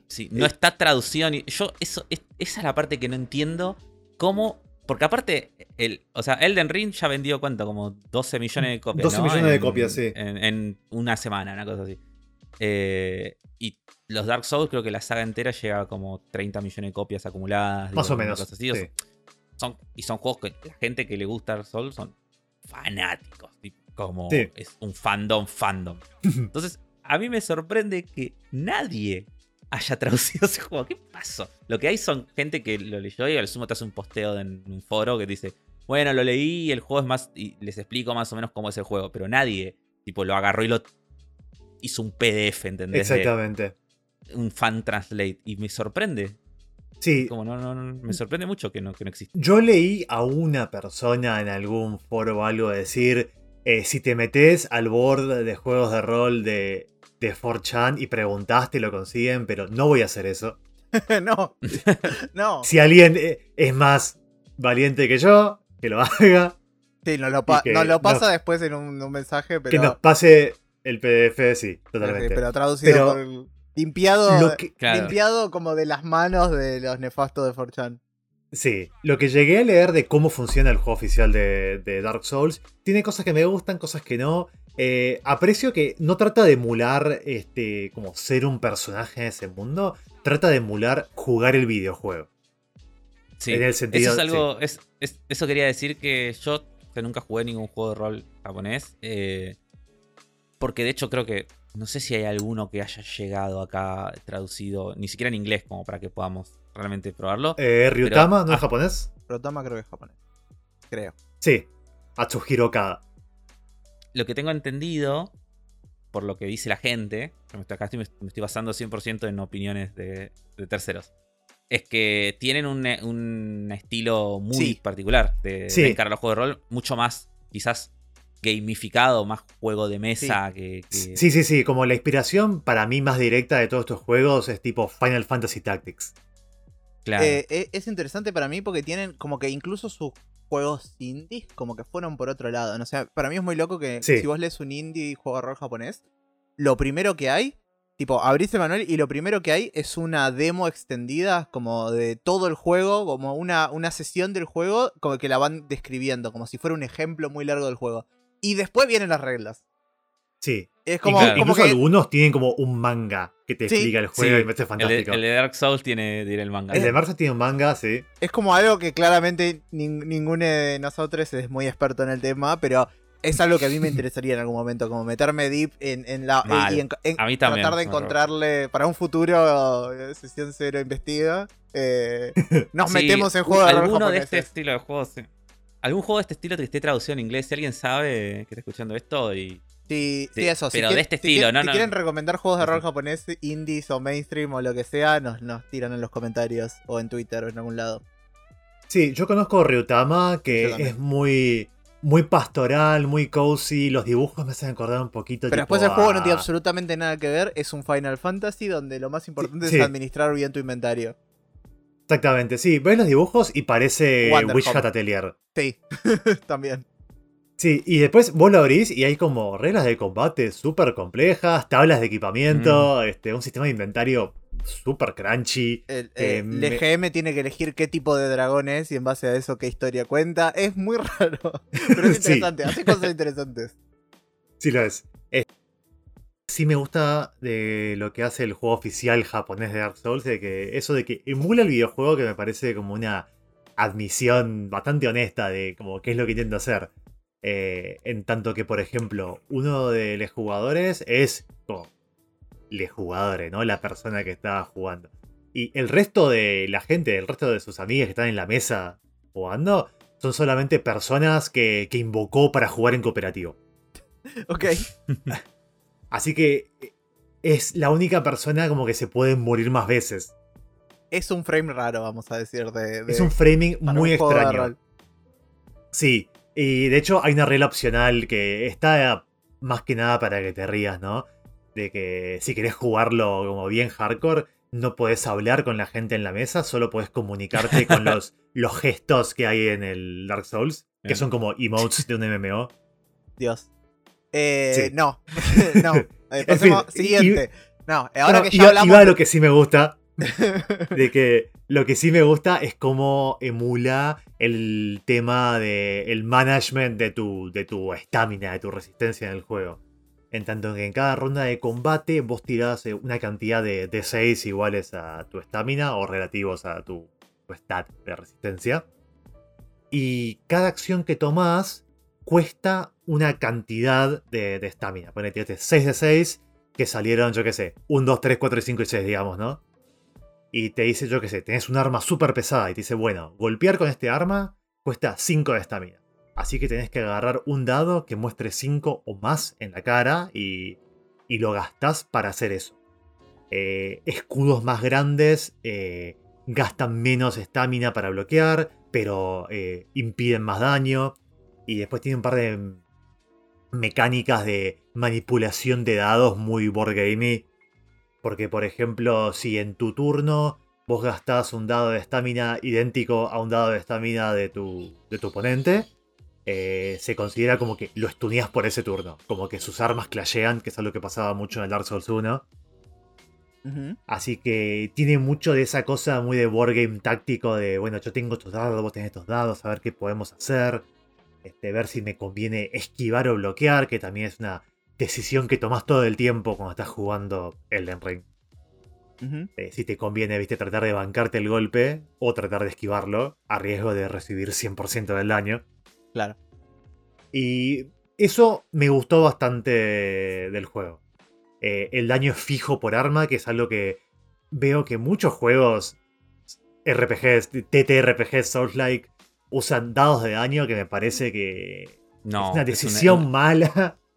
Sí, no Eh. está traducido ni. Yo, eso, es- esa es la parte que no entiendo. ¿Cómo? Porque aparte, el, o sea, Elden Ring ya vendió cuánto, como 12 millones de copias. 12 ¿no? millones de En- copias, sí. En, en una semana, una cosa así. Eh, y los Dark Souls, creo que la saga entera llega a como 30 millones de copias acumuladas. Más o menos. cosa así. Sí. son, y son juegos que la gente que le gusta Dark Souls son fanáticos. tipo, Como Sí. es un fandom, fandom. Entonces, a mí me sorprende que nadie haya traducido ese juego. ¿Qué pasó? Lo que hay son gente que lo leyó y al sumo te hace un posteo en un foro que dice, bueno, lo leí y el juego es más... Y les explico más o menos cómo es el juego. Pero nadie, tipo, lo agarró y lo hizo un PDF, ¿entendés? De Exactamente. un fan translate. Y me sorprende. Sí, Como no, no, no, me sorprende mucho que no, que no exista. Yo leí a una persona en algún foro o algo decir, eh, si te metes al board de juegos de rol de, de 4chan y preguntaste, lo consiguen, pero no voy a hacer eso. no. no. Si alguien eh, es más valiente que yo, que lo haga, Sí, nos lo, pa- nos lo pasa no- después en un, un mensaje, pero. que nos pase el PDF, sí, sí, totalmente. pero traducido Pero por. Limpiado. Lo que- Claro. Limpiado como de las manos de los nefastos de 4chan. Sí, lo que llegué a leer de cómo funciona el juego oficial de, de Dark Souls, tiene cosas que me gustan, cosas que no. Eh, aprecio que no trata de emular este, como ser un personaje en ese mundo, trata de emular jugar el videojuego. Sí, En el sentido- eso es algo. Es, es- eso quería decir que yo que nunca jugué ningún juego de rol japonés. eh, porque de hecho creo que. No sé si hay alguno que haya llegado acá traducido, ni siquiera en inglés, como para que podamos realmente probarlo. Eh, Ryutama, Pero- ¿no es ah. japonés? Rotama creo que es japonés. Creo. Sí, Atsuhiro. Lo que tengo entendido, por lo que dice la gente, me estoy, acá estoy- me estoy basando 100% en opiniones de, de terceros, es que tienen un, un estilo muy Sí. particular de, Sí. de encarar los juegos de rol, mucho más quizás gamificado, más juego de mesa que, que- Sí, sí, sí, como la inspiración para mí más directa de todos estos juegos es tipo Final Fantasy Tactics. claro. Eh, eh, es interesante para mí porque tienen como que incluso sus juegos indies como que fueron por otro lado. ¿no? O sea, para mí es muy loco que Sí. si vos lees un indie juego de rol japonés, lo primero que hay, tipo, abrís el manual y lo primero que hay es una demo extendida como de todo el juego, como una, una sesión del juego, como que la van describiendo, como si fuera un ejemplo muy largo del juego. Y después vienen las reglas. Sí. Es como, como Incluso que... algunos tienen como un manga que te Sí. explica el juego Sí, y me parece fantástico. el de Dark Souls tiene, tiene el manga. El de Marza tiene un manga, sí. Es como algo que claramente nin- ninguno de nosotros es muy experto en el tema, pero es algo que a mí me interesaría en algún momento, como meterme deep en, en la... Mal. y en- en A mí también, Tratar de encontrarle, para un futuro eh, sesión cero investiga, eh, nos Sí, metemos en juegos de rol Alguno de este estilo de juegos, sí. Algún juego de este estilo que esté traducido en inglés, si alguien sabe que está escuchando esto y Sí, sí, Sí, eso. si pero de este si estilo, quieren- no, si no. quieren recomendar juegos de rol japonés, indies o mainstream o lo que sea, nos, nos tiran en los comentarios o en Twitter o en algún lado. Sí, yo conozco Ryutama, que es muy, muy pastoral, muy cozy. Los dibujos me hacen acordar un poquito. Pero tipo después el juego no tiene absolutamente nada que ver. Es un Final Fantasy donde lo más importante sí. es administrar bien tu inventario. Exactamente, sí. Ves los dibujos y parece Wonder Home. Hat Atelier. Sí, también. Sí, y después vos lo abrís y hay como reglas de combate súper complejas, tablas de equipamiento, Mm. este, un sistema de inventario súper crunchy. El, Eh, me- tiene que elegir qué tipo de dragón es y en base a eso qué historia cuenta. Es muy raro, pero es Sí. interesante. Hace cosas interesantes. Sí lo es. Sí me gusta de lo que hace el juego oficial japonés de Dark Souls, de que eso de que emula el videojuego que me parece como una admisión bastante honesta de como qué es lo que intento hacer. Eh, en tanto que, por ejemplo, uno de los jugadores es como les jugadores, ¿no? La persona que está jugando. Y el resto de la gente, el resto de sus amigas que están en la mesa jugando, son solamente personas que, que invocó para jugar en cooperativo. Ok. Así que eh, es la única persona como que se puede morir más veces. Es un frame raro, vamos a decir. De, de- Es un framing muy un extraño. Sí, y de hecho hay una regla opcional que está más que nada para que te rías, ¿no? De que si querés jugarlo como bien hardcore, no podés hablar con la gente en la mesa, solo podés comunicarte con los, los gestos que hay en el Dark Souls, que son como emotes de un MMO. Dios. Eh, Sí. No, no. Eh, fin, y- siguiente. No, ahora No, que ya iba- hablamos. iba a de- lo que sí me gusta. de que lo que sí me gusta es cómo emula el tema de el management de tu de tu estamina, de tu resistencia en el juego. En tanto que en cada ronda de combate vos tirás eh, una cantidad de D6 iguales a tu estamina o relativos a tu, tu stat de resistencia. Y cada acción que tomás cuesta una cantidad de de estamina. Ponele, tiraste 6 de 6 que salieron, yo qué sé, 1, 2, 3, 4, 5 y 6, digamos, ¿no? Y te dice, yo qué sé, tenés un arma súper pesada y te dice, bueno, golpear con este arma cuesta 5 de estamina. Así que tenés que agarrar un dado que muestre 5 o más en la cara y, y lo gastás para hacer eso. Eh, escudos más grandes eh, gastan menos estamina para bloquear, pero eh, impiden más daño. Y después tiene un par de mecánicas de manipulación de dados muy board gamey. Porque, por ejemplo, si en tu turno vos gastás un dado de estamina idéntico a un dado de estamina de tu, de tu oponente, eh, se considera como que lo stuneas por ese turno. Como que sus armas clashean, que es algo que pasaba mucho en el Dark Souls 1. Ujú. Así que tiene mucho de esa cosa muy de board game táctico de, bueno, yo tengo estos dados, vos tenés estos dados, a ver qué podemos hacer. Este, ver si me conviene esquivar o bloquear, que también es una decisión que tomás todo el tiempo cuando estás jugando Elden Ring. Eh, si te conviene, viste, tratar de bancarte el golpe o tratar de esquivarlo a riesgo de recibir 100% del daño. Claro. Y eso me gustó bastante del juego. Eh, el daño fijo por arma, que es algo que veo que muchos juegos RPGs, TTRPGs, Souls-like, usan dados de daño que me parece que No. es una es decisión mala.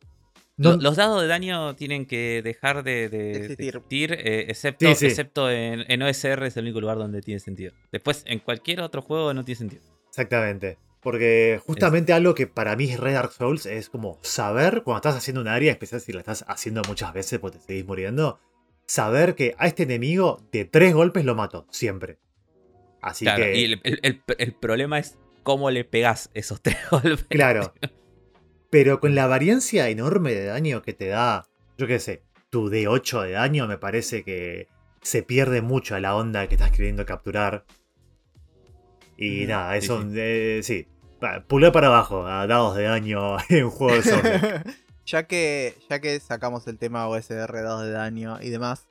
No- Los dados de daño tienen que dejar de, de- de Existir. eh, excepto, Sí, sí. excepto en, en OSR es el único lugar donde tiene sentido. Después, en cualquier otro juego no tiene sentido. Exactamente. Porque justamente algo que para mí es Red Dark Souls es como saber cuando estás haciendo un área, especial si la estás haciendo muchas veces porque te seguís muriendo, saber que a este enemigo de tres golpes lo mato, siempre. Así Claro, que, y el, el- el- el problema es cómo le pegas esos tres golpes. claro. Pero con la variancia enorme de daño que te da, yo qué sé, tu D8 de daño, me parece que se pierde mucho a la onda que estás queriendo capturar. Y Ujú. nada, eso, sí. eh, sí. Pulé para abajo a dados de daño en un juego de zombies. ya que ya que sacamos el tema OSR, dados de daño y demás,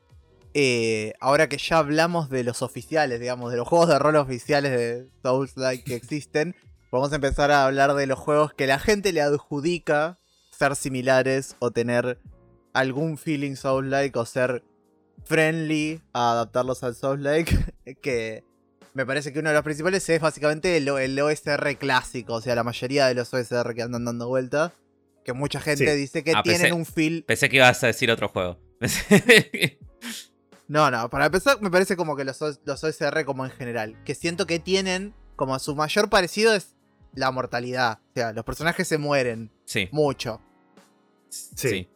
eh, ahora que ya hablamos de los oficiales, digamos, de los juegos de rol oficiales de Souls-like que existen, vamos a empezar a hablar de los juegos que la gente le adjudica ser similares o tener algún feeling Souls-like o ser friendly a adaptarlos al Souls-like, que me parece que uno de los principales es básicamente el, OSR clásico, o sea, la mayoría de los OSR que andan dando vueltas, que mucha gente Sí. dice que Ah, tienen pensé- un feel... Pensé que ibas a decir otro juego. No, no, para empezar me parece como que los, los OSR como en general, que siento que tienen como su mayor parecido es la mortalidad, o sea, los personajes se mueren sí. mucho. Sí.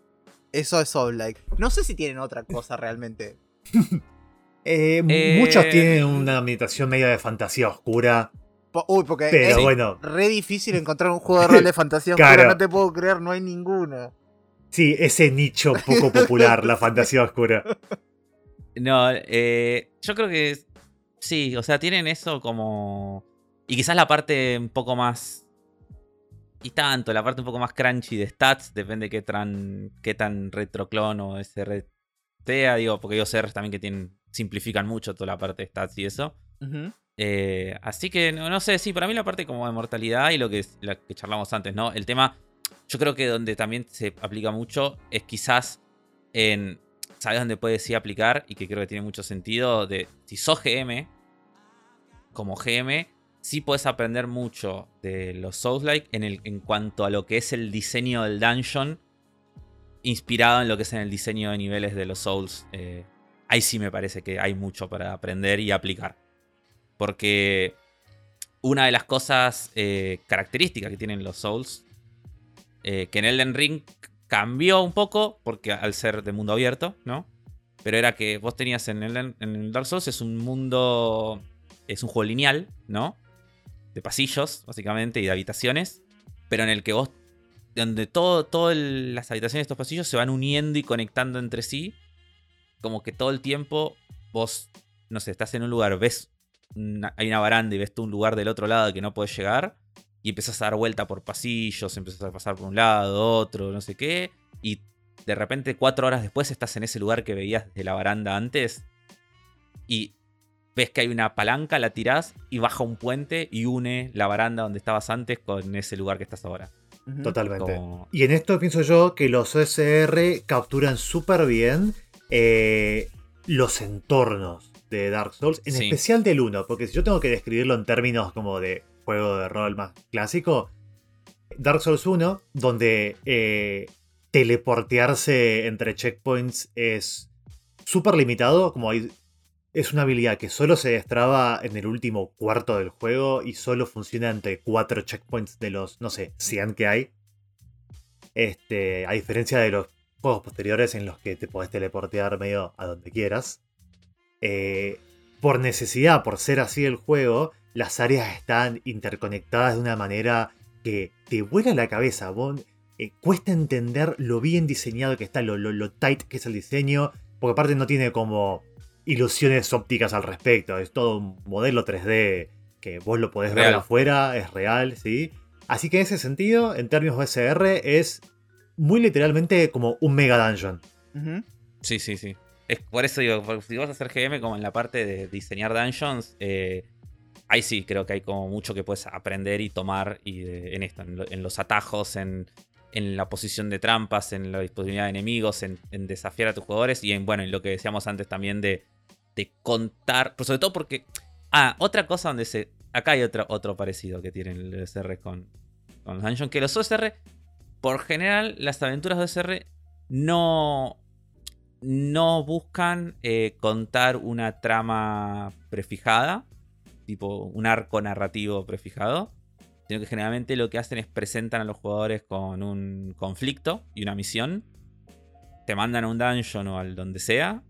Eso es Soul-like. No sé si tienen otra cosa realmente. Eh, Eh, Muchos tienen una ambientación media de fantasía oscura, Po- Uy, porque pero es bueno, re difícil encontrar un juego de rol de fantasía Claro. oscura, no te puedo creer, no hay ninguno. sí, ese nicho poco popular, la fantasía oscura. No, eh, yo creo que sí, o sea, tienen eso como... Y quizás la parte un poco más... Y tanto, la parte un poco más crunchy de stats, depende qué tan, qué tan retroclon o SR sea, digo, porque hay OCRs también que tienen, simplifican mucho toda la parte de stats y eso. Eh, así que no, no sé, sí, para mí la parte como de mortalidad y lo que, la que charlamos antes, ¿no? El tema, yo creo que donde también se aplica mucho es quizás en, ¿sabes dónde puede sí aplicar? Y que creo que tiene mucho sentido, de si sos GM, como GM, sí puedes aprender mucho de los Souls-like en, en cuanto a lo que es el diseño del dungeon, inspirado en lo que es en el diseño de niveles de los Souls. Eh, ahí sí me parece que hay mucho para aprender y aplicar. Porque una de las cosas eh, características que tienen los Souls, eh, que en Elden Ring cambió un poco, porque al ser de mundo abierto, ¿no? Pero era que vos tenías en el, en el Dark Souls, es un mundo, es un juego lineal, ¿no? De pasillos, básicamente, y de habitaciones, pero en el que vos, donde todo, todas las habitaciones de estos pasillos se van uniendo y conectando entre sí. como que todo el tiempo vos, no sé, estás en un lugar, ves, hay una baranda y ves tú un lugar del otro lado que no puedes llegar y empiezas a dar vuelta por pasillos, empiezas a pasar por un lado, otro, no sé qué, y de repente cuatro horas después estás en ese lugar que veías desde la baranda antes y ves que hay una palanca, la tirás y baja un puente y une la baranda donde estabas antes con ese lugar que estás ahora. Totalmente. Y en esto pienso yo que los OSR capturan súper bien eh, los entornos de Dark Souls, en especial del 1, porque si yo tengo que describirlo en términos como de juego de rol más clásico, Dark Souls 1, donde eh, teleportearse entre checkpoints es súper limitado, como hay, es una habilidad que solo se destraba en el último cuarto del juego y solo funciona entre cuatro checkpoints de los, no sé, 100 que hay. Este, a diferencia de los juegos posteriores en los que te podés teleportear medio a donde quieras. Eh, por necesidad, por ser así el juego, las áreas están interconectadas de una manera que te vuela la cabeza. Eh, cuesta entender lo bien diseñado que está, lo, lo, tight que es el diseño, porque aparte no tiene como ilusiones ópticas al respecto, es todo un modelo 3D que vos lo podés ver afuera, es real, ¿sí? Así que en ese sentido, en términos de SR, es muy literalmente como un mega dungeon. Sí, sí, sí. Es por eso digo, si vas a hacer GM como en la parte de diseñar dungeons, eh, ahí sí creo que hay como mucho que puedes aprender y tomar y en esto, en, los atajos, en, la posición de trampas, en la disponibilidad de enemigos, en, desafiar a tus jugadores y en bueno, en lo que decíamos antes también de, contar, pero sobre todo porque ah, otra cosa donde se acá hay otro, otro parecido que tienen el OSR con, con los dungeons, que los OSR por general, las aventuras de OSR no, no buscan eh, contar una trama prefijada, tipo un arco narrativo prefijado, sino que generalmente lo que hacen es presentan a los jugadores con un conflicto y una misión, te mandan a un dungeon o al donde sea,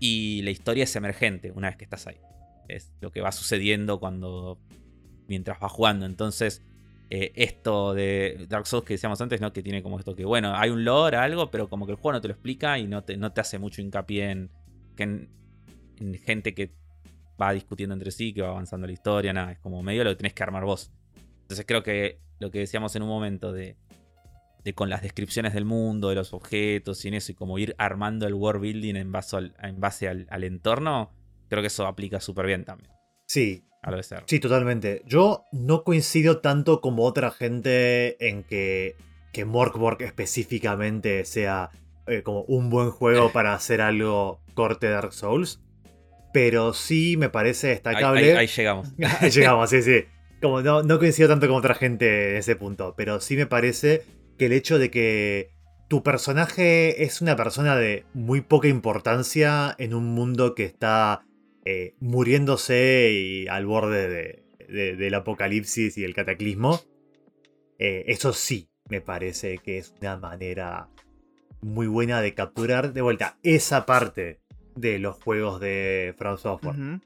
y la historia es emergente una vez que estás ahí. Es lo que va sucediendo cuando mientras vas jugando. Entonces, eh, esto de Dark Souls que decíamos antes, ¿no? Que tiene como esto que, bueno, hay un lore, algo, pero como que el juego no te lo explica y no te, no te hace mucho hincapié en, en, gente que va discutiendo entre sí, que va avanzando la historia, nada, es como medio lo que tenés que armar vos. Entonces creo que lo que decíamos en un momento de, de con las descripciones del mundo, de los objetos y en eso, y como ir armando el world building en base al, en base al entorno, creo que eso aplica súper bien también. Sí, Sí, totalmente. Yo no coincido tanto como otra gente en que, que Morkborg específicamente sea eh, como un buen juego para hacer algo corte Dark Souls. Pero sí me parece destacable. Ahí, llegamos. ahí llegamos, sí, sí. Como no, no coincido tanto como otra gente en ese punto. Pero sí me parece que el hecho de que tu personaje es una persona de muy poca importancia en un mundo que está eh, muriéndose y al borde del apocalipsis y el cataclismo. Eh, eso sí me parece que es una manera muy buena de capturar de vuelta esa parte de los juegos de From Software.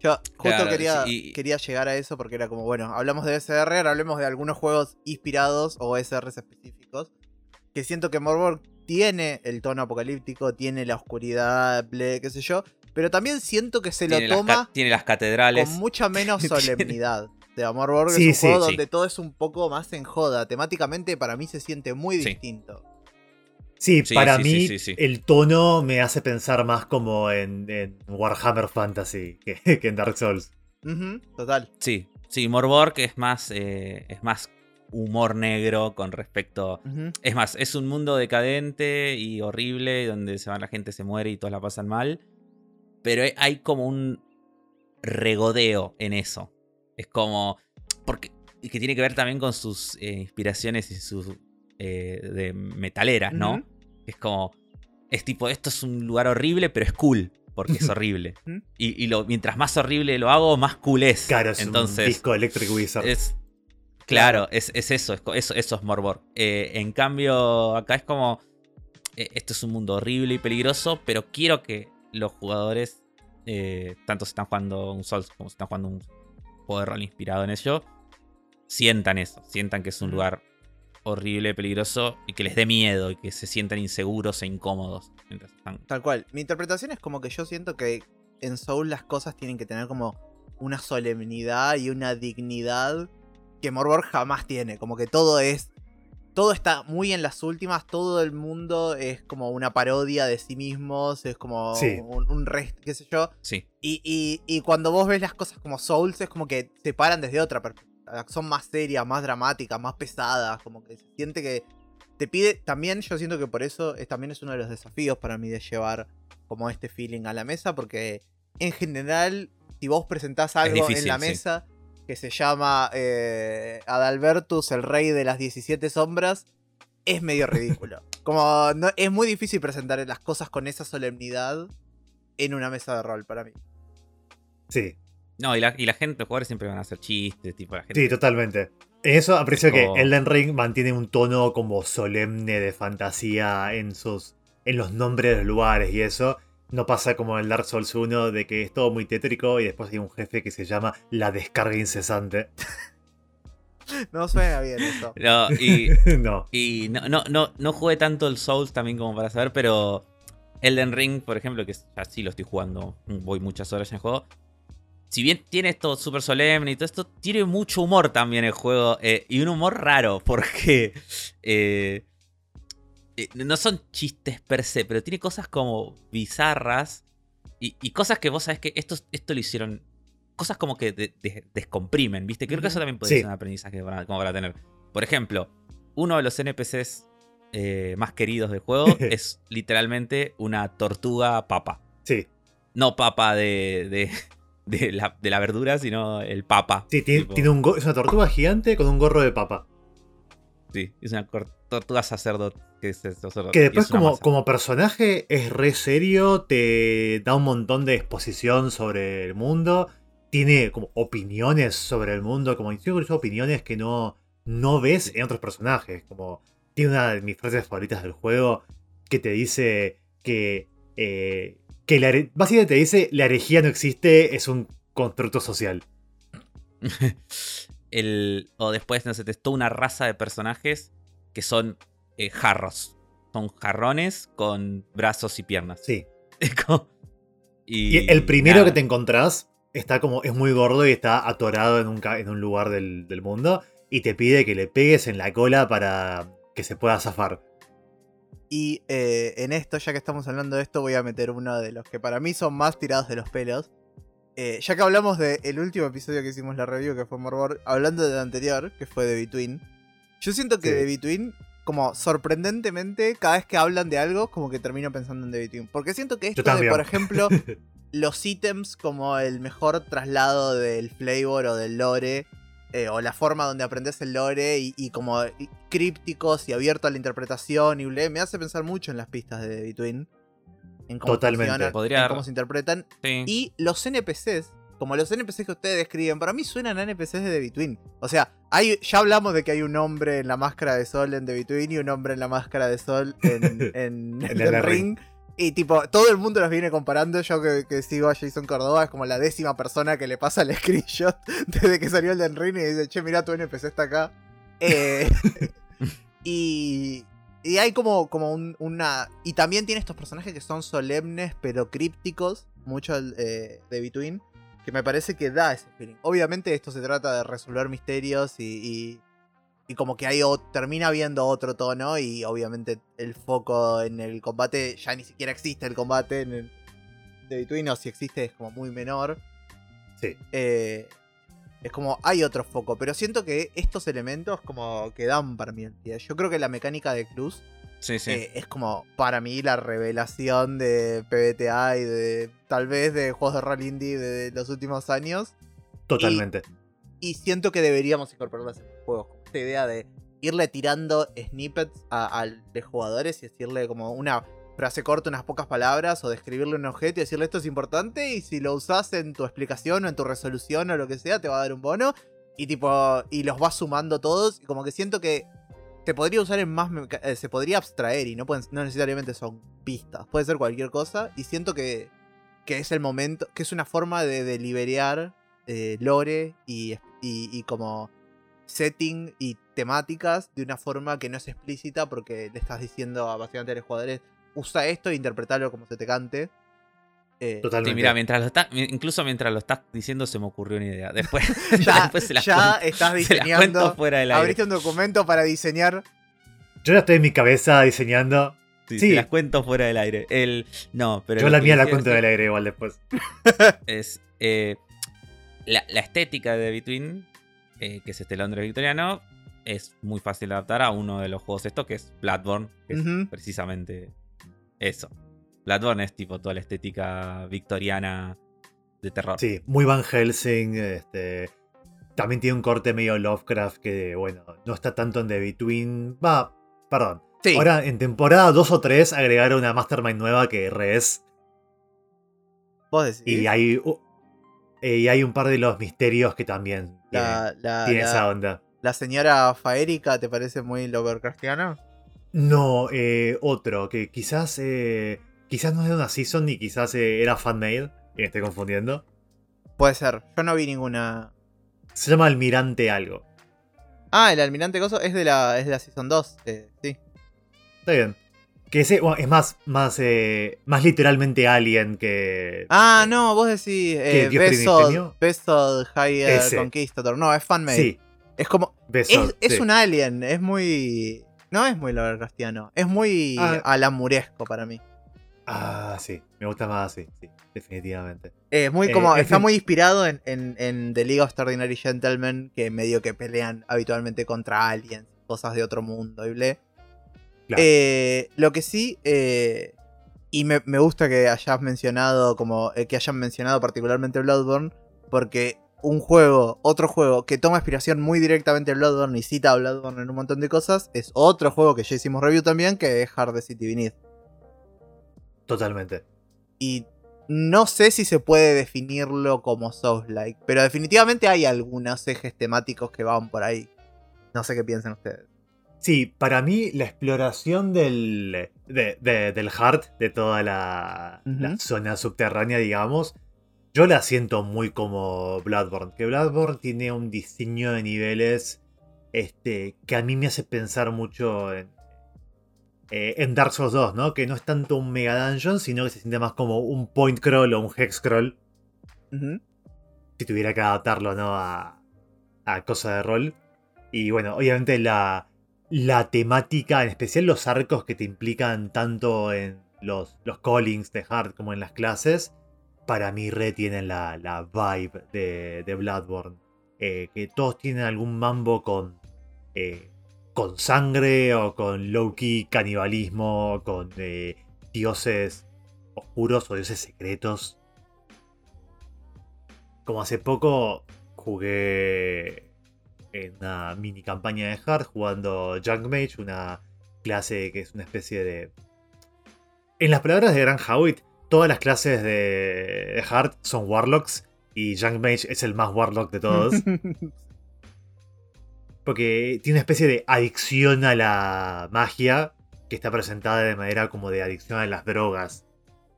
Yo justo quería, quería llegar a eso porque era como, bueno, hablamos de SR, ahora hablemos de algunos juegos inspirados o SRs específicos. Que siento que Morborg tiene el tono apocalíptico, tiene la oscuridad, qué sé yo, pero también siento que se lo toma. tiene las catedrales. Con mucha menos solemnidad. De Amor Borg es un juego donde todo es un poco más en joda. Temáticamente para mí se siente muy distinto. Sí, para mí el tono me hace pensar más como en, Warhammer Fantasy que, en Dark Souls. total. Sí, sí, Morborg es más, eh, es más humor negro con respecto. Es más, es un mundo decadente y horrible donde se va, la gente se muere y todos la pasan mal pero hay como un regodeo en eso. Es como. Porque. Que tiene que ver también con sus eh, inspiraciones y sus. Eh, de metaleras, ¿no? Es como. Es tipo, esto es un lugar horrible, pero es cool. Porque es horrible. y, lo, mientras más horrible lo hago, más cool es. Claro, es Entonces, un disco Electric Wizard. Es, claro, es, eso, eso, eso es Morbor. Eh, en cambio, acá es como. esto es un mundo horrible y peligroso, pero quiero que los jugadores, eh, tanto si están jugando un Souls como si están jugando un juego de rol inspirado en ello, sientan eso, sientan que es un lugar horrible, peligroso y que les dé miedo y que se sientan inseguros e incómodos mientras están. Tal cual. Mi interpretación es como que yo siento que en Soul las cosas tienen que tener como una solemnidad y una dignidad que Morbor jamás tiene. Como que todo es. Todo está muy en las últimas. Todo el mundo es como una parodia de sí mismos. Es como Sí. un, un rest, qué sé yo. Sí. Y, y- y cuando vos ves las cosas como Souls, es como que se paran desde otra perspectiva. Son más serias, más dramáticas, más pesadas. Como que se siente que te pide. También yo siento que por eso es, también es uno de los desafíos para mí de llevar como este feeling a la mesa. Porque en general, si vos presentás algo en la sí. mesa que se llama eh, Adalbertus, el rey de las 17 sombras, es medio ridículo. Como no, es muy difícil presentar las cosas con esa solemnidad en una mesa de rol para mí. Sí, No, y la, y la gente, los jugadores siempre van a hacer chistes, tipo la gente. sí, totalmente. En eso aprecio Es que como- Elden Ring mantiene un tono como solemne de fantasía en sus. en los nombres de los lugares y eso. No pasa como en Dark Souls 1 de que es todo muy tétrico y después hay un jefe que se llama la descarga incesante. No suena bien eso. No, y, no. y no, no, no, no jugué tanto el Souls también como para saber, pero Elden Ring, por ejemplo, que ya sí lo estoy jugando, voy muchas horas en el juego. Si bien tiene esto súper solemne y todo esto, tiene mucho humor también el juego. eh, y un humor raro, porque eh, eh, no son chistes per se, pero tiene cosas como bizarras y, y cosas que vos sabés que esto, esto lo hicieron. Cosas como que de- de- descomprimen, ¿viste? Creo que eso también puede Sí. ser un aprendizaje para, como para tener. Por ejemplo, uno de los NPCs más queridos del juego es literalmente una tortuga papa. Sí, No papa de, de, de la, de la verdura, sino el papa. sí tiene, un es una tortuga gigante con un gorro de papa. Sí, es una tortuga sacerdote. Que, es el sacerdote, Que y después como, masa. como personaje es re serio, te da un montón de exposición sobre el mundo, tiene como opiniones sobre el mundo, como incluso opiniones que no, no ves en otros personajes. Como tiene una de mis frases favoritas del juego que te dice que, eh, que la básicamente te dice la herejía no existe, es un constructo social. el, o después, no sé, testó una raza de personajes que son eh, jarros. Son jarrones con brazos y piernas. Sí. Es como- Y el primero nada. que te encontrás está como, es muy gordo y está atorado en un, en un lugar del, del mundo y te pide que le pegues en la cola para que se pueda zafar. Y eh, en esto, ya que estamos hablando de esto, voy a meter uno de los que para mí son más tirados de los pelos. Eh, ya que hablamos del último episodio que hicimos la review, que fue Morbor, hablando del anterior, que fue The Between. Yo siento que Sí. The Between, como sorprendentemente, cada vez que hablan de algo, como que termino pensando en The Between. Porque siento que esto de, por ejemplo, los ítems como el mejor traslado del flavor o del lore, eh, o la forma donde aprendes el lore, y, y como y- crípticos y abierto a la interpretación, y ble, me hace pensar mucho en las pistas de The Between. En cómo Totalmente. Podría- en cómo se interpretan. Sí. Y los NPCs, como los NPCs que ustedes describen, para mí suenan a NPCs de The Between. O sea, hay, ya hablamos de que hay un hombre en la máscara de sol en The Between y un hombre en la máscara de sol en, en, En Elden Elden Ring. Y tipo, todo el mundo los viene comparando. Yo que, que sigo a Jason Córdoba, es como la décima persona que le pasa el screenshot desde que salió el Den Ring y dice, che, mira, tu NPC está acá. Eh, y, y hay como, como un- una... Y también tiene estos personajes que son solemnes pero crípticos, mucho eh, de Between, que me parece que da ese feeling. Obviamente esto se trata de resolver misterios y... y y como que hay o- termina viendo otro tono y obviamente el foco en el combate ya ni siquiera existe el combate en el de Between o si existe es como muy menor. Sí. Eh, es como hay otro foco, pero siento que estos elementos como que dan para mí. Yo creo que la mecánica de Cruz Sí, sí. eh, es como para mí la revelación de PBTA y de tal vez de juegos de rol indie de los últimos años. Totalmente. Y siento que deberíamos incorporarlas en los juegos. Esta idea de irle tirando snippets a, a los jugadores y decirle como una frase corta, unas pocas palabras, o describirle un objeto y decirle esto es importante. Y si lo usas en tu explicación o en tu resolución o lo que sea, te va a dar un bono. Y tipo, y los vas sumando todos. Y como que siento que se podría usar en más. eh, se podría abstraer y no, pueden, no necesariamente son pistas. Puede ser cualquier cosa. Y siento que, que es el momento. Que es una forma de deliberar eh, lore y, y como setting y temáticas de una forma que no es explícita porque le estás diciendo a básicamente a los jugadores, usa esto e interpretalo como se te cante. Eh, Totalmente. Sí, mira, mientras lo estás, incluso mientras lo estás diciendo se me ocurrió una idea. Después, ya después se las ya cuento- estás diseñando. fuera del aire. Abriste un documento para diseñar. Yo ya estoy en mi cabeza diseñando. Sí, sí. se las cuento fuera del aire. El, no, pero Yo la mía la cuento del aire igual después. Es eh, la, la estética de The Between, eh, que es este Londres victoriano, es muy fácil de adaptar a uno de los juegos estos, que es Bloodborne, que es precisamente eso. Bloodborne es tipo toda la estética victoriana de terror. Sí, muy Van Helsing. Este, también tiene un corte medio Lovecraft que, bueno, no está tanto en The Between. Va, perdón. Sí. Ahora, en temporada 2 o 3 agregaron una Mastermind nueva que re es. Vos decís. Y hay, eh, y hay un par de los misterios que también la, la- esa onda. la señora Faérica te parece muy Lovecraftiana. No, eh, otro, que quizás eh, quizás no es de una season ni quizás eh, era fanmade, me estoy confundiendo. Puede ser. Yo no vi ninguna. Se llama Almirante algo. Ah, el almirante Coso es de la, es de la Season 2. eh, sí. Está bien. Que ese bueno, es más, más, eh, más literalmente alien que. Ah, no, vos decís eh, Dios Beso, primigenio? Beso Higher Ese. Conquistador. No, es fanmade. Sí, Es como. beso. Es, es sí. un alien. Es muy. No es muy Lovecraftiano. Es muy Ah. alamuresco para mí. Ah, sí, me gusta más así, sí, definitivamente. Eh, Es muy Eh, como. es está muy inspirado en, en, en The League of Extraordinary Gentlemen. Que medio que pelean habitualmente contra aliens. Cosas de otro mundo y ble. Claro. Eh, lo que sí. eh, y me, me gusta que hayas mencionado. Como. eh, que hayan mencionado particularmente Bloodborne. Porque un juego, otro juego que toma inspiración muy directamente de Bloodborne y cita a Bloodborne en un montón de cosas, es otro juego que ya hicimos review también, que es Hard City Beneath. Totalmente. Y no sé si se puede definirlo como Souls-like, pero definitivamente hay algunos ejes temáticos que van por ahí. No sé qué piensan ustedes. Sí, para mí la exploración del, de- de- del heart, de toda la, zona subterránea, digamos, yo la siento muy como Bloodborne. Que Bloodborne tiene un diseño de niveles este, que a mí me hace pensar mucho en, eh, en Dark Souls 2, ¿no? Que no es tanto un Mega Dungeon, sino que se siente más como un point crawl o un hex crawl, si tuviera que adaptarlo, ¿no? A, a cosa de rol. Y bueno, obviamente la, la temática, en especial los arcos que te implican tanto en los, los callings de Hard como en las clases, para mí retienen la, la vibe de, de Bloodborne. Eh, que todos tienen algún mambo con, eh, con sangre o con low-key canibalismo, con eh, dioses oscuros o dioses secretos. Como hace poco jugué en una mini campaña de Hard jugando Junk Mage, una clase que es una especie de. En las palabras de Gran Howitt, todas las clases de, Hard son Warlocks y Junk Mage es el más Warlock de todos. Porque tiene una especie de adicción a la magia que está presentada de manera como de adicción a las drogas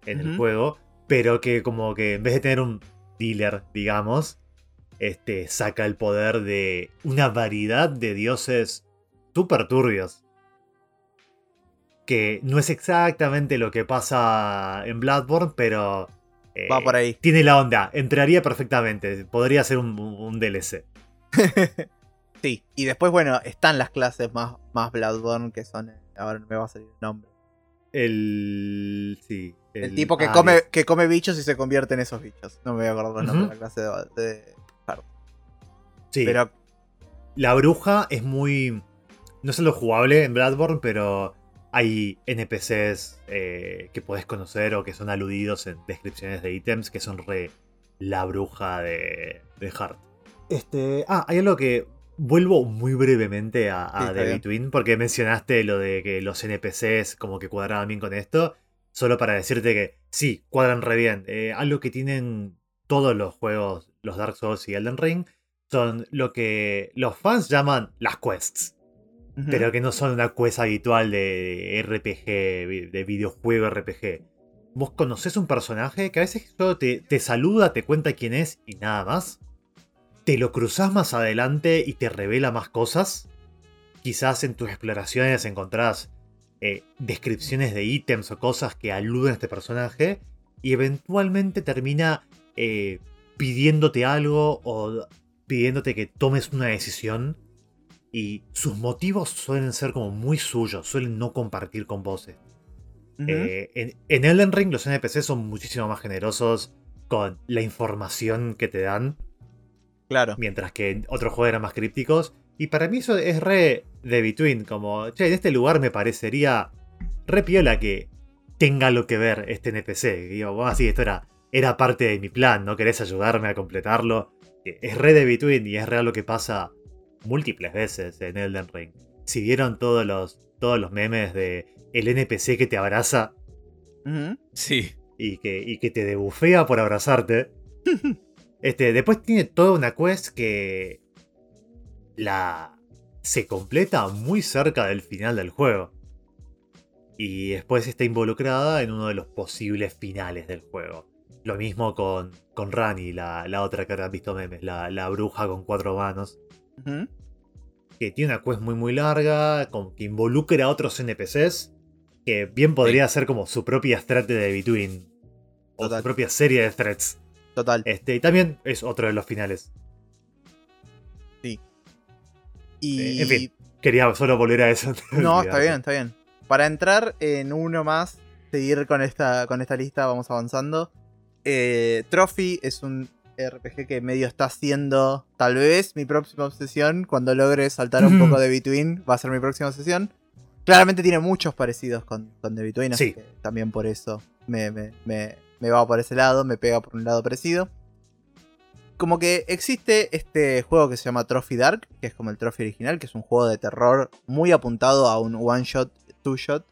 en el juego, pero que como que en vez de tener un dealer, digamos, este saca el poder de una variedad de dioses super turbios. Que no es exactamente lo que pasa en Bloodborne, pero eh, Va por ahí. tiene la onda, entraría perfectamente, podría ser un, un DLC. Sí, y después, bueno, están las clases más, más Bloodborne que son. Ahora no me va a salir el nombre. El. Sí. El, tipo que ah, come, que come bichos y se convierte en esos bichos. No me voy a acordar el nombre de la clase de. Sí. Pero La bruja es muy. No solo jugable en Bloodborne, pero hay NPCs eh, que podés conocer o que son aludidos en descripciones de ítems que son re la bruja de, de Heart. Este. Ah, hay algo que. Vuelvo muy brevemente a, a Sí, The bien. Between, porque mencionaste lo de que los NPCs como que cuadraban bien con esto. Solo para decirte que sí, cuadran re bien. Eh, algo que tienen todos los juegos, los Dark Souls y Elden Ring, son lo que los fans llaman las quests, pero que no son una quest habitual de RPG, de videojuego RPG. Vos conocés un personaje que a veces solo te, te saluda, te cuenta quién es y nada más. Te lo cruzás más adelante y te revela más cosas. quizás en tus exploraciones encontrás eh, descripciones de ítems o cosas que aluden a este personaje y eventualmente termina eh, pidiéndote algo o pidiéndote que tomes una decisión y sus motivos suelen ser como muy suyos, suelen no compartir con voces. Eh, en, en, Elden Ring los NPCs son muchísimo más generosos con la información que te dan. Claro. Mientras que en otros juegos eran más crípticos. Y para mí eso es re de Between, como, che, en este lugar me parecería re piola que tenga lo que ver este NPC. Y digo, así, esto era, era parte de mi plan, ¿no querés ayudarme a completarlo? Es re de Between y es real lo que pasa múltiples veces en Elden Ring. Si vieron todos los, todos los memes de el NPC que te abraza. Sí. Y que, y que te debufea por abrazarte. este, después tiene toda una quest que la se completa muy cerca del final del juego. Y después está involucrada en uno de los posibles finales del juego. Lo mismo con, con Rani, la, la otra que habrán visto memes, la, la bruja con cuatro manos. Que tiene una quest muy muy larga, con, que involucra a otros NPCs. Que bien podría ser como su propia strat de Between. O su propia serie de threats. Total. Este, y también es otro de los finales. Sí. Y... Eh, en fin, quería solo volver a eso. No, está bien, está bien. Para entrar en uno más, seguir con esta, con esta lista, vamos avanzando. Eh, Trophy es un RPG que medio está siendo tal vez mi próxima obsesión. Cuando logre saltar un poco de Between, va a ser mi próxima obsesión. Claramente tiene muchos parecidos con, con The Between, así que también por eso me, me, me, me, va por ese lado, me pega por un lado parecido. Como que existe este juego que se llama Trophy Dark, que es como el Trophy original, que es un juego de terror muy apuntado a un one shot, two shot.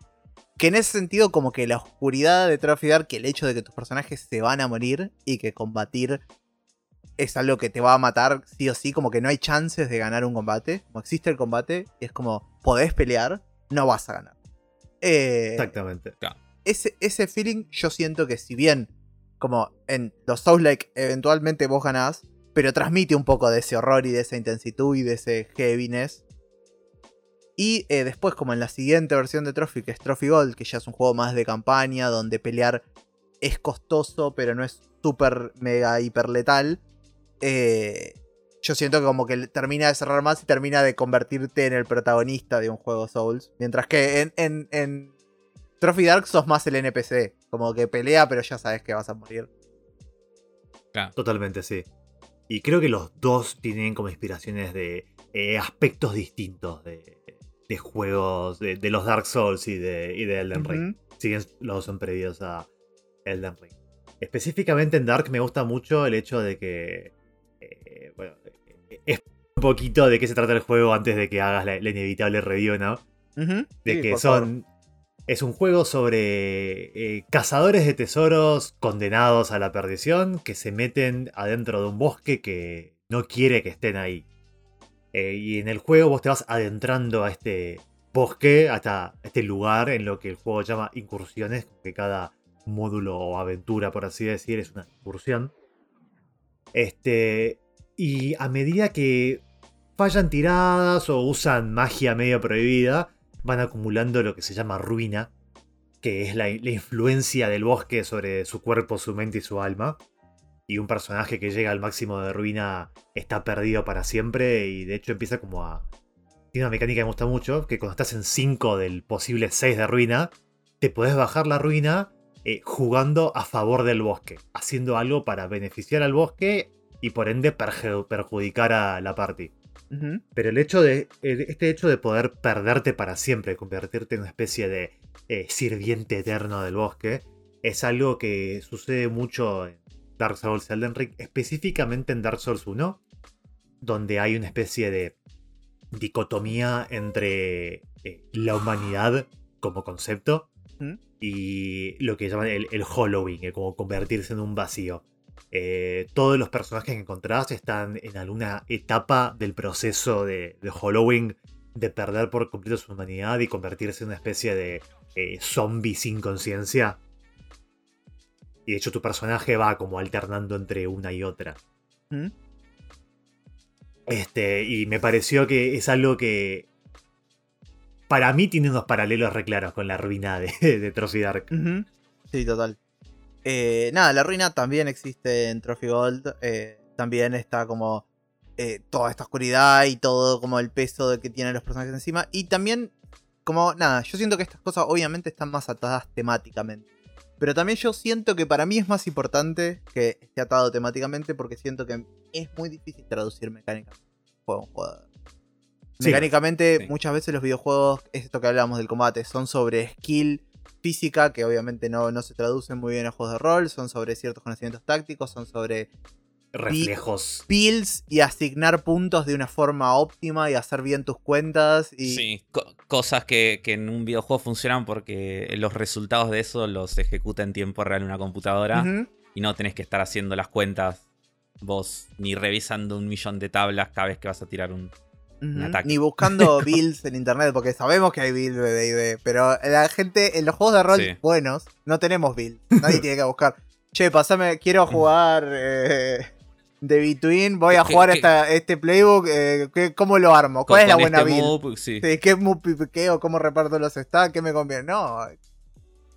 Que en ese sentido, como que la oscuridad de Trophy Dark, que el hecho de que tus personajes se van a morir y que combatir es algo que te va a matar sí o sí, como que no hay chances de ganar un combate. Como existe el combate, es como podés pelear, no vas a ganar. Eh, Exactamente. Ese, ese feeling yo siento que si bien como en los Souls-like eventualmente vos ganás, pero transmite un poco de ese horror y de esa intensitud y de ese heaviness. Y eh, después, como en la siguiente versión de Trophy, que es Trophy Gold, que ya es un juego más de campaña, donde pelear es costoso, pero no es súper, mega, hiper letal. Eh, yo siento que como que termina de cerrar más y termina de convertirte en el protagonista de un juego Souls. Mientras que en, en, en Trophy Dark sos más el NPC. Como que pelea, pero ya sabes que vas a morir. Totalmente, sí. Y creo que los dos tienen como inspiraciones de eh, aspectos distintos de, juegos, de, los Dark Souls y de, y de Elden Ring. Siguen, los dos son previos a Elden Ring. Específicamente en Dark me gusta mucho el hecho de que eh, bueno, es un poquito de qué se trata el juego antes de que hagas la, inevitable review, ¿no? De que son. Es un juego sobre eh, cazadores de tesoros condenados a la perdición que se meten adentro de un bosque que no quiere que estén ahí. Eh, y en el juego vos te vas adentrando a este bosque, hasta este lugar en lo que el juego llama incursiones, que cada módulo o aventura, por así decir, es una incursión. Este, y a medida que fallan tiradas o usan magia medio prohibida, van acumulando lo que se llama ruina, que es la, influencia del bosque sobre su cuerpo, su mente y su alma. Y un personaje que llega al máximo de ruina está perdido para siempre y de hecho empieza como a... Tiene una mecánica que me gusta mucho, que cuando estás en 5 del posible 6 de ruina, te puedes bajar la ruina eh, jugando a favor del bosque, haciendo algo para beneficiar al bosque y por ende perjudicar a la party. Pero el hecho de. Este hecho de poder perderte para siempre, convertirte en una especie de eh, sirviente eterno del bosque, es algo que sucede mucho en Dark Souls Elden Ring, específicamente en Dark Souls 1, donde hay una especie de dicotomía entre eh, la humanidad como concepto y lo que llaman el, el hollowing, como convertirse en un vacío. Eh, todos los personajes que encontrás están en alguna etapa del proceso de, Halloween de perder por completo su humanidad y convertirse en una especie de eh, zombie sin conciencia. Y de hecho tu personaje va como alternando entre una y otra. ¿Mm? Este, y me pareció que es algo que para mí tiene unos paralelos re claros con la ruina de, de Trophy Dark. Sí, total. Eh, nada, la ruina también existe en Trophy Gold. eh, también está como eh, toda esta oscuridad y todo como el peso de que tienen los personajes encima. Y también, como nada, yo siento que estas cosas obviamente están más atadas temáticamente. Pero también yo siento que para mí es más importante que esté atado temáticamente porque siento que es muy difícil traducir mecánicamente juego un jugador. Sí. Mecánicamente, Sí. muchas veces los videojuegos, es esto que hablábamos del combate, son sobre skill física, que obviamente no, no se traducen muy bien a juegos de rol, son sobre ciertos conocimientos tácticos, son sobre Reflejos. builds y asignar puntos de una forma óptima y hacer bien tus cuentas. Y, Sí, co- cosas que, que en un videojuego funcionan porque los resultados de eso los ejecuta en tiempo real una computadora y no tenés que estar haciendo las cuentas vos ni revisando un millón de tablas cada vez que vas a tirar un... Ujú. ataque. Ni buscando builds en internet, porque sabemos que hay builds de DD, pero la gente en los juegos de rol Sí. buenos no tenemos builds. Nadie tiene que buscar. Che, pasame, quiero jugar eh, The Between, voy a ¿Qué- jugar qué- esta- este playbook, eh, ¿qué- ¿cómo lo armo? ¿Cuál es la buena este build? move, sí. Sí, ¿Qué move piqueo? ¿Cómo reparto los stacks? ¿Qué me conviene? No.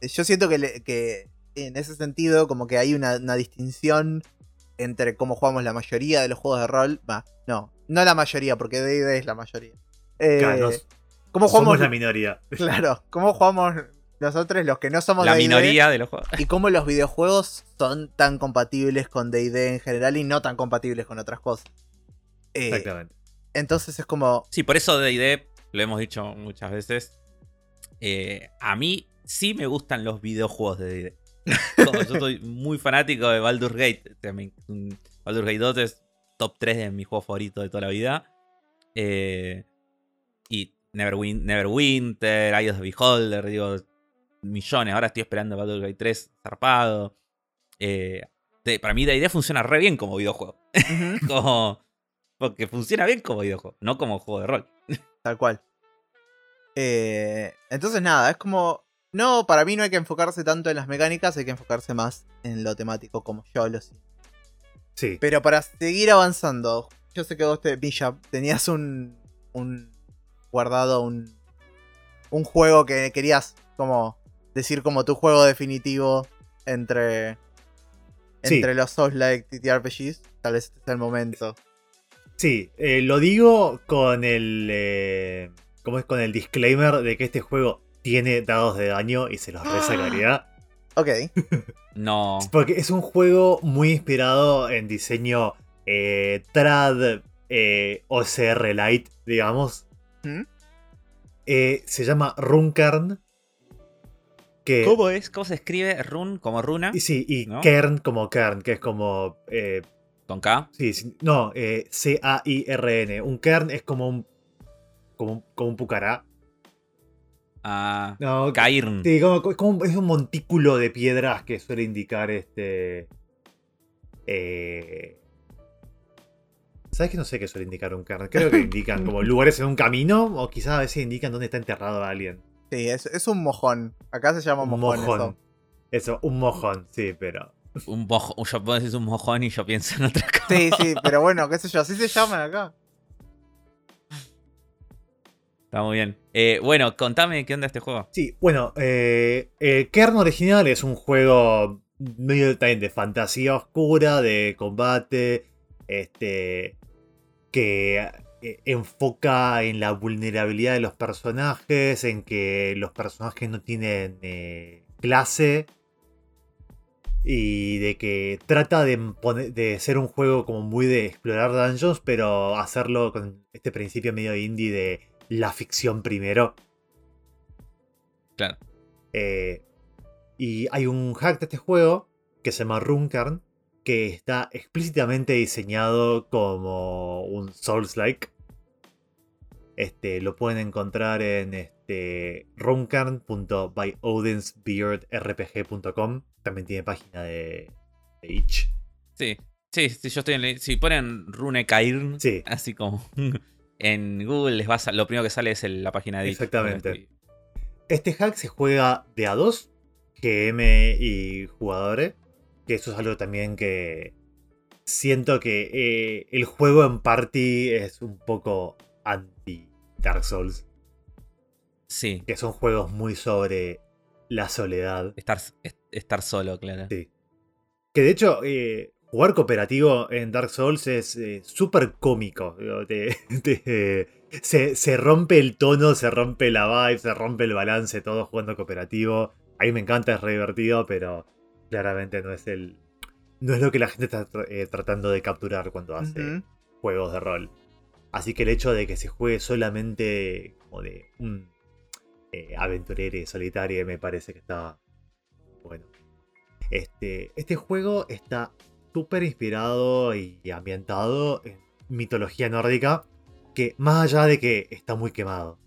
Yo siento que, le- que en ese sentido, como que hay una, una distinción entre cómo jugamos la mayoría de los juegos de rol. Va, no, no la mayoría, porque DD es la mayoría. Eh, Claro, ¿Cómo Somos jugamos? la minoría. Claro, ¿cómo jugamos nosotros los que no somos La minoría de los juegos. Y cómo los videojuegos son tan compatibles con DD en general y no tan compatibles con otras cosas. Eh, Exactamente. entonces es como. Sí, por eso D&D, lo hemos dicho muchas veces, eh, a mí sí me gustan los videojuegos de D&D. Yo soy muy fanático de Baldur's Gate. o sea, me- un- Baldur's Gate 2 es top 3 de mis juegos favoritos de toda la vida. Eh, y Neverwin- Neverwinter, Eye of the Beholder, digo, millones. Ahora estoy esperando Gate 3 zarpado. Eh, de- para mí D&D funciona re bien como videojuego. como, porque funciona bien como videojuego, no como juego de rol. Tal cual. Eh, entonces nada, es como... No, para mí no hay que enfocarse tanto en las mecánicas, hay que enfocarse más en lo temático como yo lo siento. Sí. Pero para seguir avanzando, yo sé que vos te, Villa, tenías un, un guardado un, un juego que querías como decir como tu juego definitivo entre, Sí. entre los Souls-like TTRPGs. Tal vez este sea el momento. Sí, eh, lo digo con el. eh, ¿Cómo es? Con el disclaimer de que este juego tiene dados de daño y se los resacaría. Ok. No. Porque es un juego muy inspirado en diseño eh, trad eh, OCR Light, digamos. ¿Mm? Eh, se llama Runkern. Que, ¿Cómo es? ¿Cómo se escribe? Run como runa. Y sí, y ¿No? Kern como Kern, que es como. eh, Con K. sí, sí, no, eh, C-A-I-R-N. Un Kern es como un. Como un, como un pucará. Ah, No, Cairn. Sí, como, como- es un montículo de piedras que suele indicar este. Eh, ¿Sabes que no sé qué suele indicar un Kern? Creo que indican como lugares en un camino o quizás a veces indican dónde está enterrado alguien. Sí, es, es un mojón. Acá se llama Un mojón. mojón. eso. Eso, un mojón, sí, pero. Un mojo, yo puedo decir un mojón y yo pienso en otra cosa. Sí, sí, pero bueno, qué sé yo, así se llaman acá. Está muy bien. Eh, bueno, contame qué onda este juego. Sí, bueno, eh, el Kern original es un juego medio también de fantasía oscura, de combate, este, que eh, enfoca en la vulnerabilidad de los personajes, en que los personajes no tienen eh, clase y de que trata de, ser un juego como muy de explorar dungeons, pero hacerlo con este principio medio indie de la ficción primero. Claro. Eh, y hay un hack de este juego que se llama Runkern, que está explícitamente diseñado como un Souls-like. Este, lo pueden encontrar en este. También tiene página de, de itch. Sí. Sí, sí, yo estoy en. Si ponen Rune Cairn, Sí. así como en Google les va a lo primero que sale es el- la página de Exactamente. Este hack se juega de a dos, GM y jugadores. Que eso es algo también que siento que eh, el juego en party es un poco anti Dark Souls. Sí, que son juegos muy sobre la soledad. estar, es- estar solo, claro. Sí. Que de hecho, eh, jugar cooperativo en Dark Souls es eh, súper cómico. Digo, te- te- se, se rompe el tono, se rompe la vibe, se rompe el balance, todo jugando cooperativo. A mí me encanta, es re divertido, pero claramente no es el. No es lo que la gente está eh, tratando de capturar cuando hace juegos de rol. Así que el hecho de que se juegue solamente como de un eh, aventurero solitario me parece que está bueno. Este, este juego está súper inspirado y ambientado en mitología nórdica, que más allá de que está muy quemado,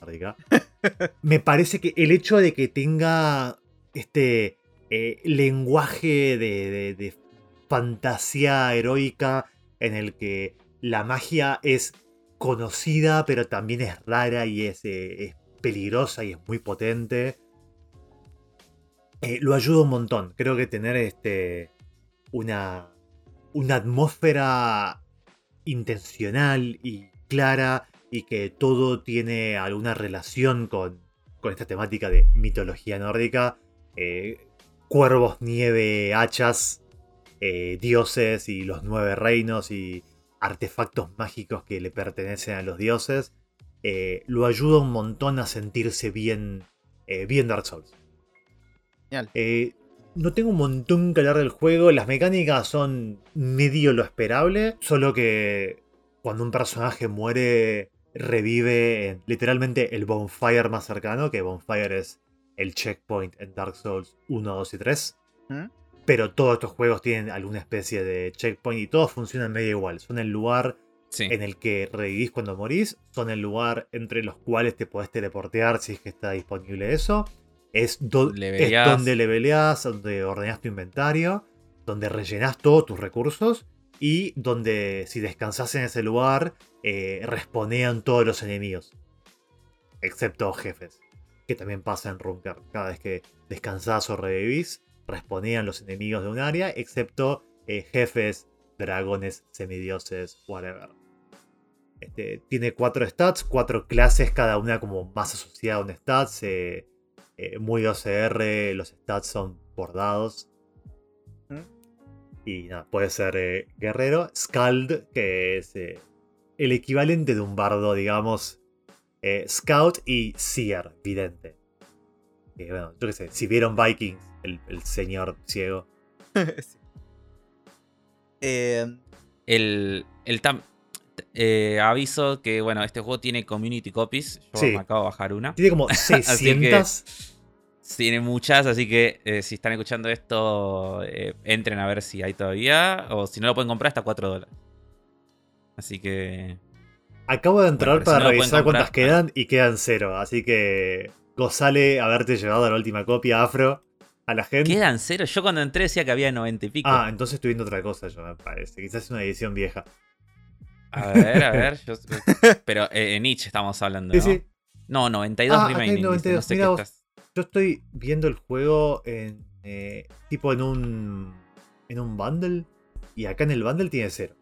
nórdica, me parece que el hecho de que tenga este eh, lenguaje de, fantasía heroica en el que la magia es conocida, pero también es rara y es, eh, peligrosa y es muy potente. Eh, lo ayuda un montón. Creo que tener este. una. una atmósfera intencional y clara. Y que todo tiene alguna relación con, con esta temática de mitología nórdica. Cuervos, nieve, hachas, eh, dioses y los nueve reinos y artefactos mágicos que le pertenecen a los dioses, eh, lo ayuda un montón a sentirse bien, eh, bien Dark Souls. Genial. No tengo un montón que hablar del juego, las mecánicas son medio lo esperable, solo que cuando un personaje muere revive en literalmente el bonfire más cercano, que bonfire es el checkpoint en Dark Souls 1, 2 y 3. ¿Mm? Pero todos estos juegos tienen alguna especie de checkpoint y todos funcionan medio igual. Son el lugar Sí. en el que revivís cuando morís. Son el lugar entre los cuales te podés teleportear si es que está disponible eso. Es, do- es Leveleás. donde leveleás, donde ordenás tu inventario, donde rellenás todos tus recursos y donde si descansás en ese lugar, eh, responean todos los enemigos. Excepto jefes, que también pasa en Runker. Cada vez que descansás o revivís, responean los enemigos de un área, excepto eh, jefes, dragones, semidioses, whatever. Este, tiene cuatro stats, cuatro clases, cada una como más asociada a un stats. eh, eh, muy OCR, los stats son por dados. ¿Mm? Y nada, puede ser eh, guerrero. Skald, que es eh, el equivalente de un bardo, digamos. Eh, Scout y Seer, vidente. Que, bueno, yo qué sé, si vieron Vikings, el, el señor ciego. Sí. Eh, El, el tam- eh, aviso que, bueno, este juego tiene community copies. Yo Sí. me acabo de bajar una. Tiene como 600. Tiene muchas, así que eh, si están escuchando esto, eh, entren a ver si hay todavía. O si no lo pueden comprar, hasta 4 dólares. Así que. Acabo de entrar Bueno, pero si para no revisar cuántas comprar- quedan y quedan cero. Así que gozale haberte llevado la última copia afro a la gente. Quedan cero. Yo cuando entré decía que había 90 y pico. Ah, entonces estoy viendo otra cosa, yo me parece. Quizás es una edición vieja. A ver, a ver. yo- pero eh, en Nietzsche estamos hablando. Sí, ¿no? sí. No, 92 Ah, remaining. dice, 92. No sé Mira qué vos. estás. Yo estoy viendo el juego en. eh, tipo en un. En un bundle. Y acá en el bundle tiene cero.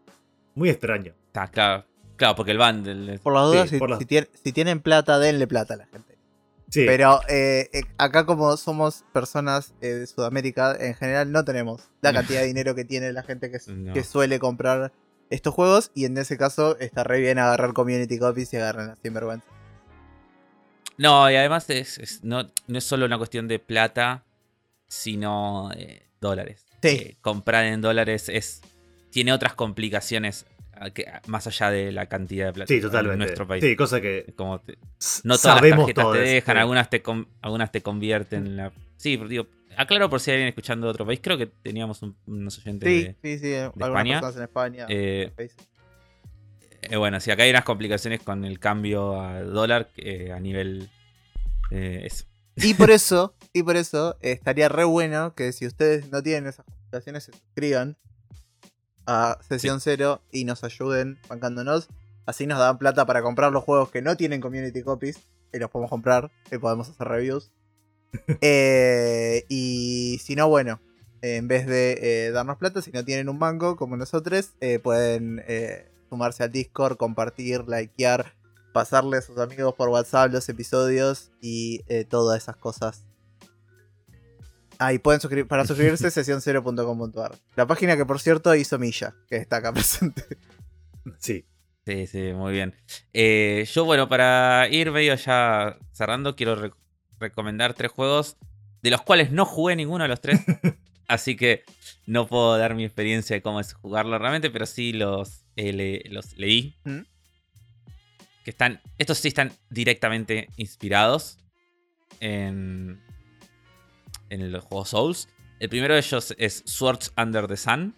Muy extraño. Está, claro. Claro, porque el bundle. por las dudas, Sí, si, por las- si tien- si tienen plata, denle plata a la gente. Sí. Pero eh, eh, acá como somos personas eh, de Sudamérica, en general no tenemos la cantidad de dinero que tiene la gente que, s- No. que suele comprar estos juegos. Y en ese caso está re bien agarrar community copies y agarrar las sinvergüenza. No, y además es, es- no, no es solo una cuestión de plata, sino eh, dólares. Sí. Eh, comprar en dólares es tiene otras complicaciones más allá de la cantidad de plata sí, totalmente. en nuestro país. Sí, cosa que. Como te- no todas las sabemos tarjetas todos, te dejan, sí. algunas te, con- algunas te convierten en la... Sí, pero digo, aclaro por si hay alguien escuchando de otro país, creo que teníamos un- unos oyentes Sí, de... sí, sí. algunas España, en España. eh, eh, bueno, sí, acá hay unas complicaciones con el cambio a dólar eh, a nivel... eh, eso. Y por eso, y por eso eh, estaría re bueno que si ustedes no tienen esas complicaciones se suscriban a Sesión Cero y nos ayuden bancándonos. Así nos dan plata para comprar los juegos que no tienen community copies y los podemos comprar y podemos hacer reviews. Eh, y si no, bueno, en vez de eh, darnos plata, si no tienen un banco como nosotros, eh, pueden sumarse al Discord, compartir, likear, pasarle a sus amigos por WhatsApp los episodios y todas esas cosas. Ah, y pueden suscribir, para suscribirse sesión0.com.ar. La página que por cierto hizo Milla, que está acá presente. Sí. Sí, sí, muy bien. Eh, yo, bueno, para ir medio ya cerrando, quiero re- recomendar tres juegos de los cuales no jugué ninguno de los tres. así que no puedo dar mi experiencia de cómo es jugarlo realmente, pero sí los, eh, le- los leí. ¿Mm? Que están. Estos sí están directamente inspirados en. En los juegos Souls. El primero de ellos es Swords Under the Sun.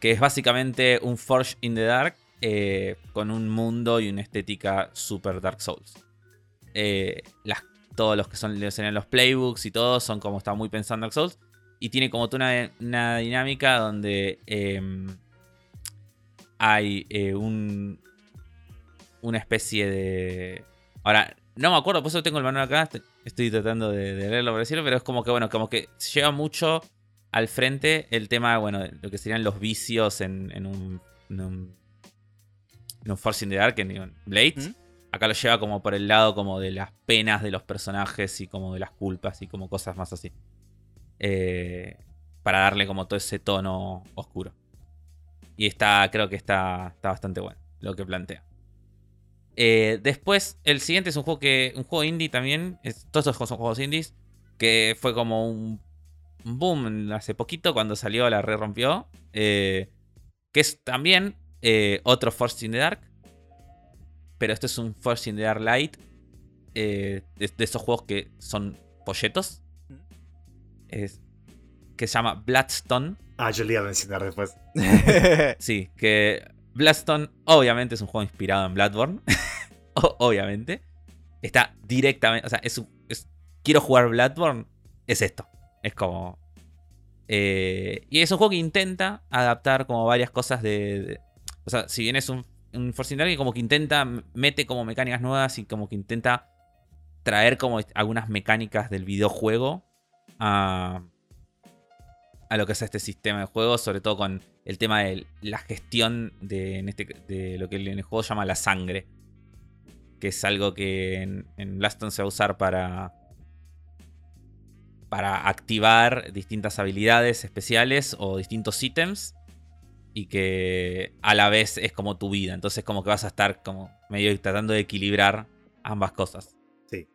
Que es básicamente un Forge in the Dark. eh, con un mundo y una estética super Dark Souls. Eh, todos los que son serían los playbooks y todo son como está muy pensado en Dark Souls. Y tiene como una, una dinámica donde em, hay eh, un, una especie de... Ahora, no me acuerdo, por eso tengo el manual acá, est- estoy tratando de, de leerlo por decirlo, pero es como que, bueno, como que lleva mucho al frente el tema, bueno, lo que serían los vicios en, en un... En un, en un Force in the Dark, en. ¿Mm? Acá lo lleva como por el lado como de las penas de los personajes y como de las culpas y como cosas más así. Eh, para darle como todo ese tono oscuro. Y está, creo que está, está bastante bueno lo que plantea. Eh, después, el siguiente es un juego que. Un juego indie también. es- todos estos juegos son juegos indies. Que fue como un, boom hace poquito. Cuando salió la re rompió. eh, que es también eh, otro Force in the Dark. Pero este es un Force in the Dark Light. de, de esos juegos que son polletos. Es, que se llama Bloodstone. Ah, yo le iba a mencionar después. Sí, que Bloodstone obviamente es un juego inspirado en Bloodborne. Obviamente. Está directamente. O sea, es, Quiero jugar Bloodborne. Es esto. Es como. eh, y es un juego que intenta adaptar como varias cosas de. o sea, si bien es un, un Force que como que intenta. Mete como mecánicas nuevas y como que intenta traer como algunas mecánicas del videojuego a, a lo que es este sistema de juego, sobre todo con el tema de la gestión de, en este, de lo que en el juego llama la sangre. Que es algo que en, en Blaston se va a usar para. Para activar distintas habilidades especiales o distintos ítems. Y que a la vez es como tu vida. Entonces, como que vas a estar como medio tratando de equilibrar ambas cosas. Sí.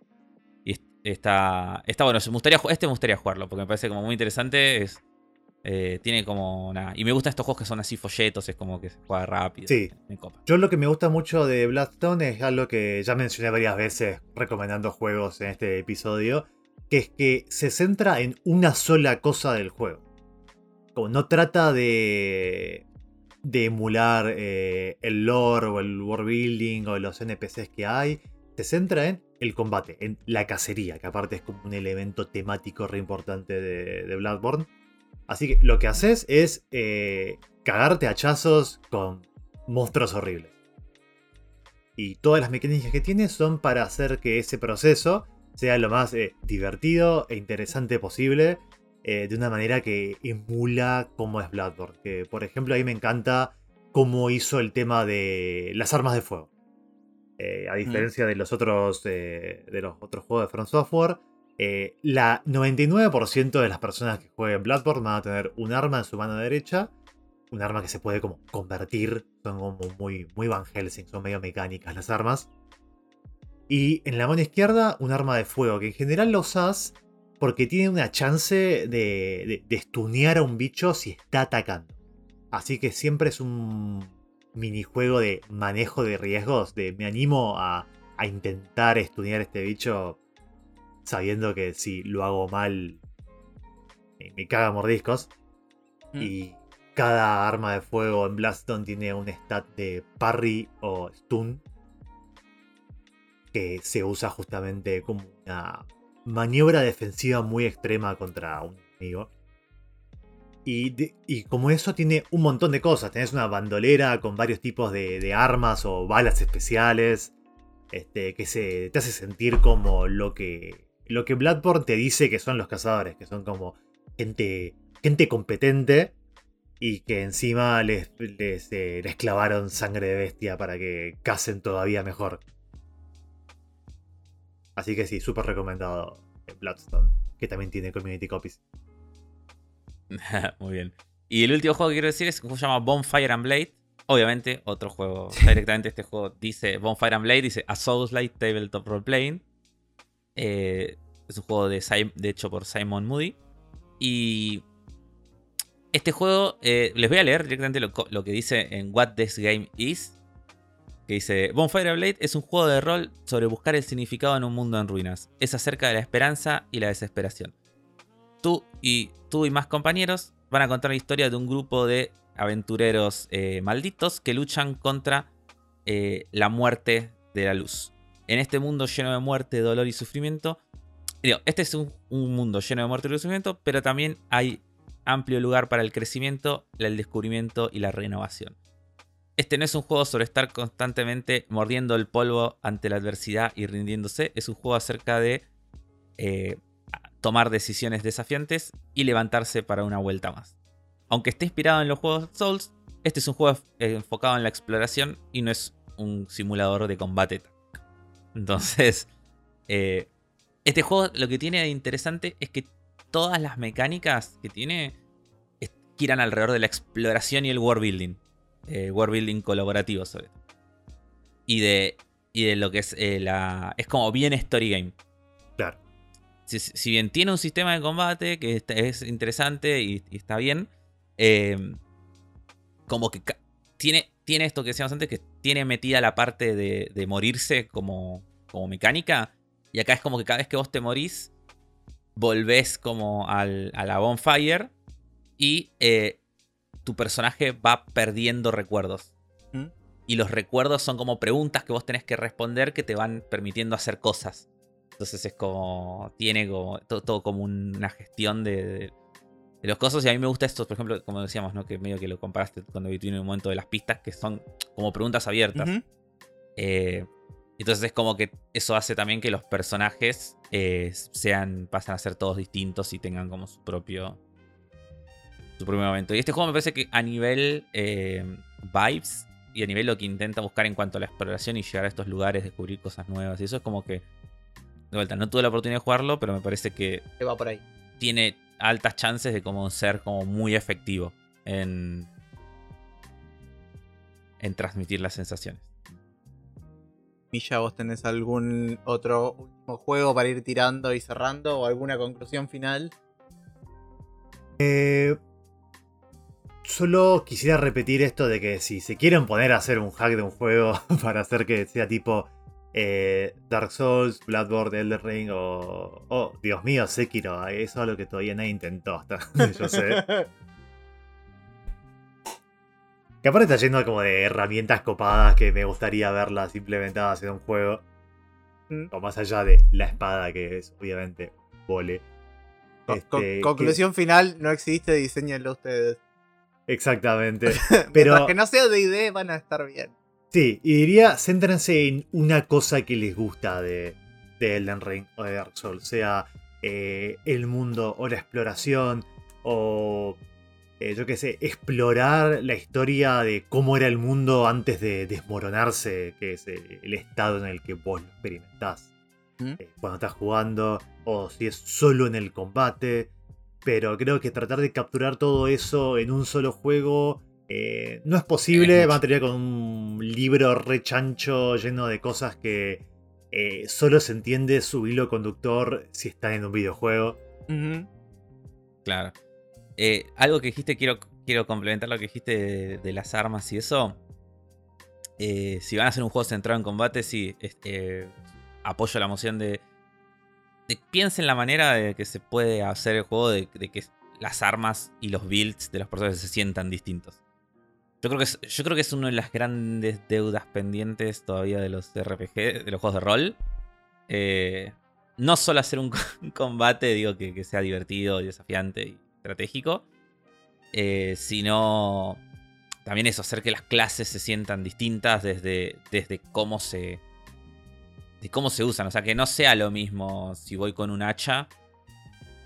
Y est- está, está bueno. Me gustaría, este me gustaría jugarlo porque me parece como muy interesante. Es, eh, tiene como una. Y me gustan estos juegos que son así folletos, es como que se juega rápido. Sí. Me copa. Yo lo que me gusta mucho de Bloodstone es algo que ya mencioné varias veces recomendando juegos en este episodio, que es que se centra en una sola cosa del juego. Como no trata de, de emular eh, el lore o el world building o los NPCs que hay, se centra en el combate, en la cacería, que aparte es como un elemento temático re importante de, de Bloodborne. Así que lo que haces es eh, cagarte a hachazos con monstruos horribles. Y todas las mecánicas que tiene son para hacer que ese proceso sea lo más eh, divertido e interesante posible. eh, de una manera que emula cómo es Bloodborne. Que, por ejemplo, ahí me encanta cómo hizo el tema de las armas de fuego. Eh, a diferencia de los otros eh, de los otros juegos de From Software, eh, la 99% de las personas que jueguen Bloodborne van a tener un arma en su mano derecha un arma que se puede como convertir. Son como muy, muy Van Helsing, son medio mecánicas las armas. Y en la mano izquierda, un arma de fuego, que en general lo usas porque tiene una chance de, de, de a un bicho si está atacando. Así que siempre es un minijuego de manejo de riesgos, de me animo a, a intentar stunear a este bicho sabiendo que si lo hago mal me, me caga mordiscos. Mm. Y cada arma de fuego en Blaston tiene un stat de parry o stun que se usa justamente como una maniobra defensiva muy extrema contra un enemigo. Y, de- y como eso tiene un montón de cosas. Tenés una bandolera con varios tipos de, de armas o balas especiales. Este, que se, te hace sentir como lo que, lo que Bloodborne te dice que son los cazadores. Que son como gente, gente competente y que encima les, les, eh, les clavaron sangre de bestia para que casen todavía mejor. Así que sí, súper recomendado eh, Bloodstone, que también tiene community copies. Muy bien. Y el último juego que quiero decir es un juego que se llama Bonfire and Blade. Obviamente, otro juego. Directamente este juego dice Bonfire and Blade, dice A Souls Light Tabletop Role Playing. Eh, es un juego de, de, hecho por Simon Moody. Y este juego, eh, les voy a leer directamente lo, que dice en What This Game Is. Que dice, Bonfire Blade es un juego de rol sobre buscar el significado en un mundo en ruinas. Es acerca de la esperanza y la desesperación. Tú y, tú y más compañeros van a contar la historia de un grupo de aventureros eh, malditos que luchan contra la muerte de la luz. En este mundo lleno de muerte, dolor y sufrimiento. Este es un, mundo lleno de muerte y sufrimiento, pero también hay amplio lugar para el crecimiento, el descubrimiento y la renovación. Este no es un juego sobre estar constantemente mordiendo el polvo ante la adversidad y rindiéndose. Es un juego acerca de eh, tomar decisiones desafiantes y levantarse para una vuelta más. Aunque esté inspirado en los juegos Souls, este es un juego eh, enfocado en la exploración y no es un simulador de combate. Entonces, eh, este juego lo que tiene de interesante es que todas las mecánicas que tiene giran alrededor de la exploración y el world building. Eh, world building colaborativo sobre todo. Y de, y de lo que es la... Es como bien story game. Claro. Si, bien tiene un sistema de combate que es interesante y está bien, Em, como que tiene, tiene esto que decíamos antes, que tiene metida la parte de, morirse como, como mecánica. Y acá es como que cada vez que vos te morís, volvés como al, a la bonfire y eh, tu personaje va perdiendo recuerdos. ¿Mm? Y los recuerdos son como preguntas que vos tenés que responder que te van permitiendo hacer cosas. Entonces es como. Tiene como. Todo, como una gestión de, de los cosas. Y a mí me gusta esto, por ejemplo, como decíamos, ¿no? Que medio que lo comparaste cuando vi en un momento de las pistas, que son como preguntas abiertas. Eh, entonces es como que eso hace también que los personajes eh, sean, pasan a ser todos distintos y tengan como su propio. Su propio momento. Y este juego me parece que a nivel eh, vibes y a nivel lo que intenta buscar en cuanto a la exploración y llegar a estos lugares, descubrir cosas nuevas. Y eso es como que. De vuelta, no tuve la oportunidad de jugarlo, pero me parece que. va por ahí. Tiene, altas chances de como ser como muy efectivo en, en transmitir las sensaciones. Milla, ¿vos tenés algún otro último juego para ir tirando y cerrando o alguna conclusión final? Eh, solo quisiera repetir esto de que si se quieren poner a hacer un hack de un juego para hacer que sea tipo eh, Dark Souls, Bloodborne, Elden Ring o. Oh, Dios mío, Sekiro. Eso es algo que todavía nadie intentó hasta yo sé. que aparte está lleno como de herramientas copadas que me gustaría verlas implementadas en un juego. Mm. O más allá de la espada, que es obviamente vole. Este, conclusión final: no existe, diseñenlo ustedes. Exactamente. Pero que no sea de idea, van a estar bien. Sí, y diría, céntrense en una cosa que les gusta de, Elden Ring o de Dark Souls, sea eh, el mundo o la exploración o eh, yo qué sé, explorar la historia de cómo era el mundo antes de desmoronarse, que es el estado en el que vos lo experimentás ¿Mm? eh, cuando estás jugando, o si es solo en el combate. Pero creo que tratar de capturar todo eso en un solo juego eh, no es posible, tener con un libro rechancho lleno de cosas que eh, solo se entiende su hilo conductor si está en un videojuego. Claro. Eh, algo que dijiste, quiero, quiero complementar lo que dijiste de, las armas y eso. si van a hacer un juego centrado en combate, sí, apoyo la moción de, Piensen la manera de que se puede hacer el juego de, de que las armas y los builds de los personajes se sientan distintos. Yo creo, que es, yo creo que es una de las grandes deudas pendientes todavía de los RPG, de los juegos de rol. Eh, no solo hacer un, combate, digo, que, sea divertido desafiante y estratégico, eh, sino también eso, hacer que las clases se sientan distintas desde, desde cómo se. cómo se usan. O sea, que no sea lo mismo si voy con un hacha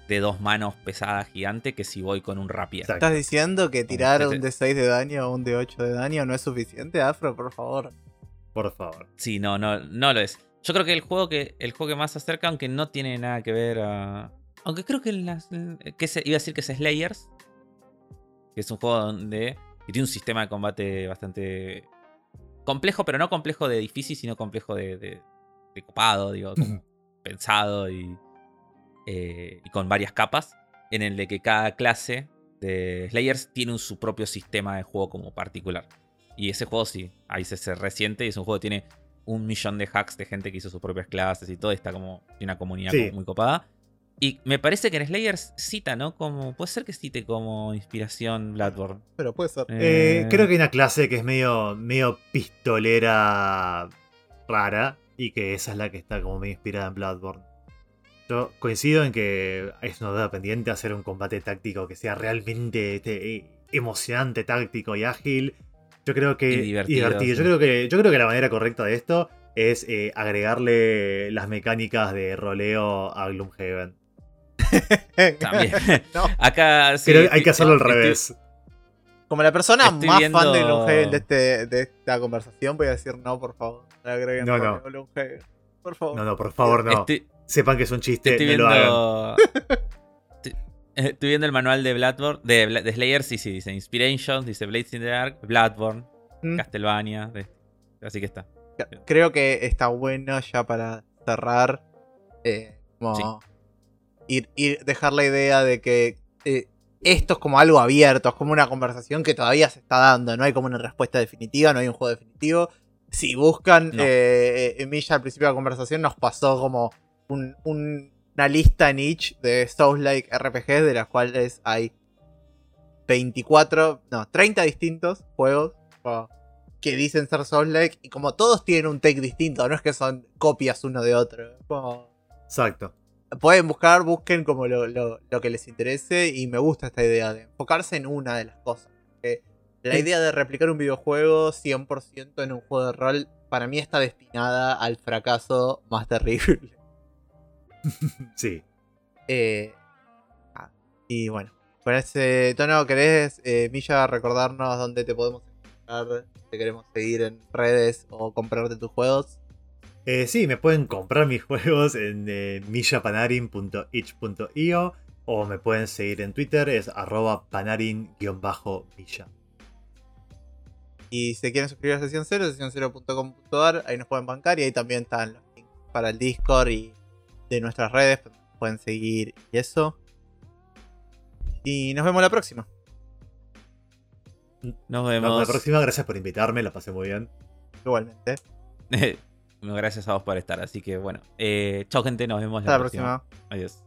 de dos manos pesadas gigante que si voy con un rapier. ¿Estás diciendo que tirar un te- D6 de daño o un D8 de daño no es suficiente, Afro? Por favor. Por favor. Sí, no, no, no lo es. Yo creo que el juego que, el juego que más se acerca, aunque no tiene nada que ver a. Aunque creo que, las, que se, iba a decir que es Slayers. Que es un juego donde. que tiene un sistema de combate bastante complejo, pero no complejo de difícil, sino complejo de, de, de copado, digo, pensado y, eh, y con varias capas. En el de que cada clase de Slayers tiene un- su propio sistema de juego como particular. Y ese juego sí, ahí se, se resiente y es un juego que tiene un millón de hacks de gente que hizo sus propias clases y todo. y Está como una comunidad Sí. como muy copada. Y me parece que en Slayers cita, ¿no? Como. Puede ser que cite como inspiración Bloodborne. Pero puede ser. Eh, Eh, creo que hay una clase que es medio, medio pistolera rara y que esa es la que está como medio inspirada en Bloodborne. Yo coincido en que es una duda pendiente hacer un combate táctico que sea realmente este, eh, emocionante, táctico y ágil. Yo creo que. Y divertido, sí. Yo, creo que, yo creo que la manera correcta de esto es eh, agregarle las mecánicas de roleo a Gloomhaven. También. No, Acá sí. Que hay que hacerlo al estoy- revés. como la persona Estoy más viendo- fan de Gloomhaven de, este, de esta conversación, voy a decir no, por favor. No agreguen No, no. Por favor. No, no, por favor, no. Estoy, Sepan que es un chiste, estoy no lo hagan. viendo. estoy, eh, estoy viendo el manual de Bloodborne. De, Slayers, sí, sí, dice Inspirations, dice Blades in the Dark, Bloodborne, Mm. Castlevania. de- así que está. Creo que está bueno ya para cerrar. eh, como ir, ir- dejar la idea de que eh, esto es como algo abierto, es como una conversación que todavía se está dando. No hay como una respuesta definitiva, no hay un juego definitivo. Si buscan, No. eh, Emilia al principio de la conversación nos pasó como un- un- una lista each de Souls-like RPGs, de las cuales hay 24, no, 30 distintos juegos que dicen ser Souls-like y como todos tienen un take distinto, no es que son copias uno de otro. Exacto. pueden buscar, busquen como lo, lo- lo que les interese y me gusta esta idea de enfocarse en una de las cosas. La idea de replicar un videojuego 100% en un juego de rol para mí está destinada al fracaso más terrible. Sí. Eh, ah, y bueno, con ese tono, ¿querés, eh, Milla, recordarnos dónde te podemos encontrar? Te queremos seguir en redes o comprarte tus juegos. Eh, sí, me pueden comprar mis juegos en eh, millapanarin.itch.io o me pueden seguir en Twitter, es arroba panarin-milla. Y si quieren suscribir a Sesión 0, sesión0.com.ar, ahí nos pueden bancar y ahí también están los links para el Discord y de nuestras redes, pueden seguir y eso. Y nos vemos la próxima. Nos Nos vemos vemos. la próxima, gracias por invitarme, la pasé muy bien. Igualmente. Gracias a vos por estar. Así que bueno. Eh, chao, gente. Nos vemos Hasta la próxima. Adiós.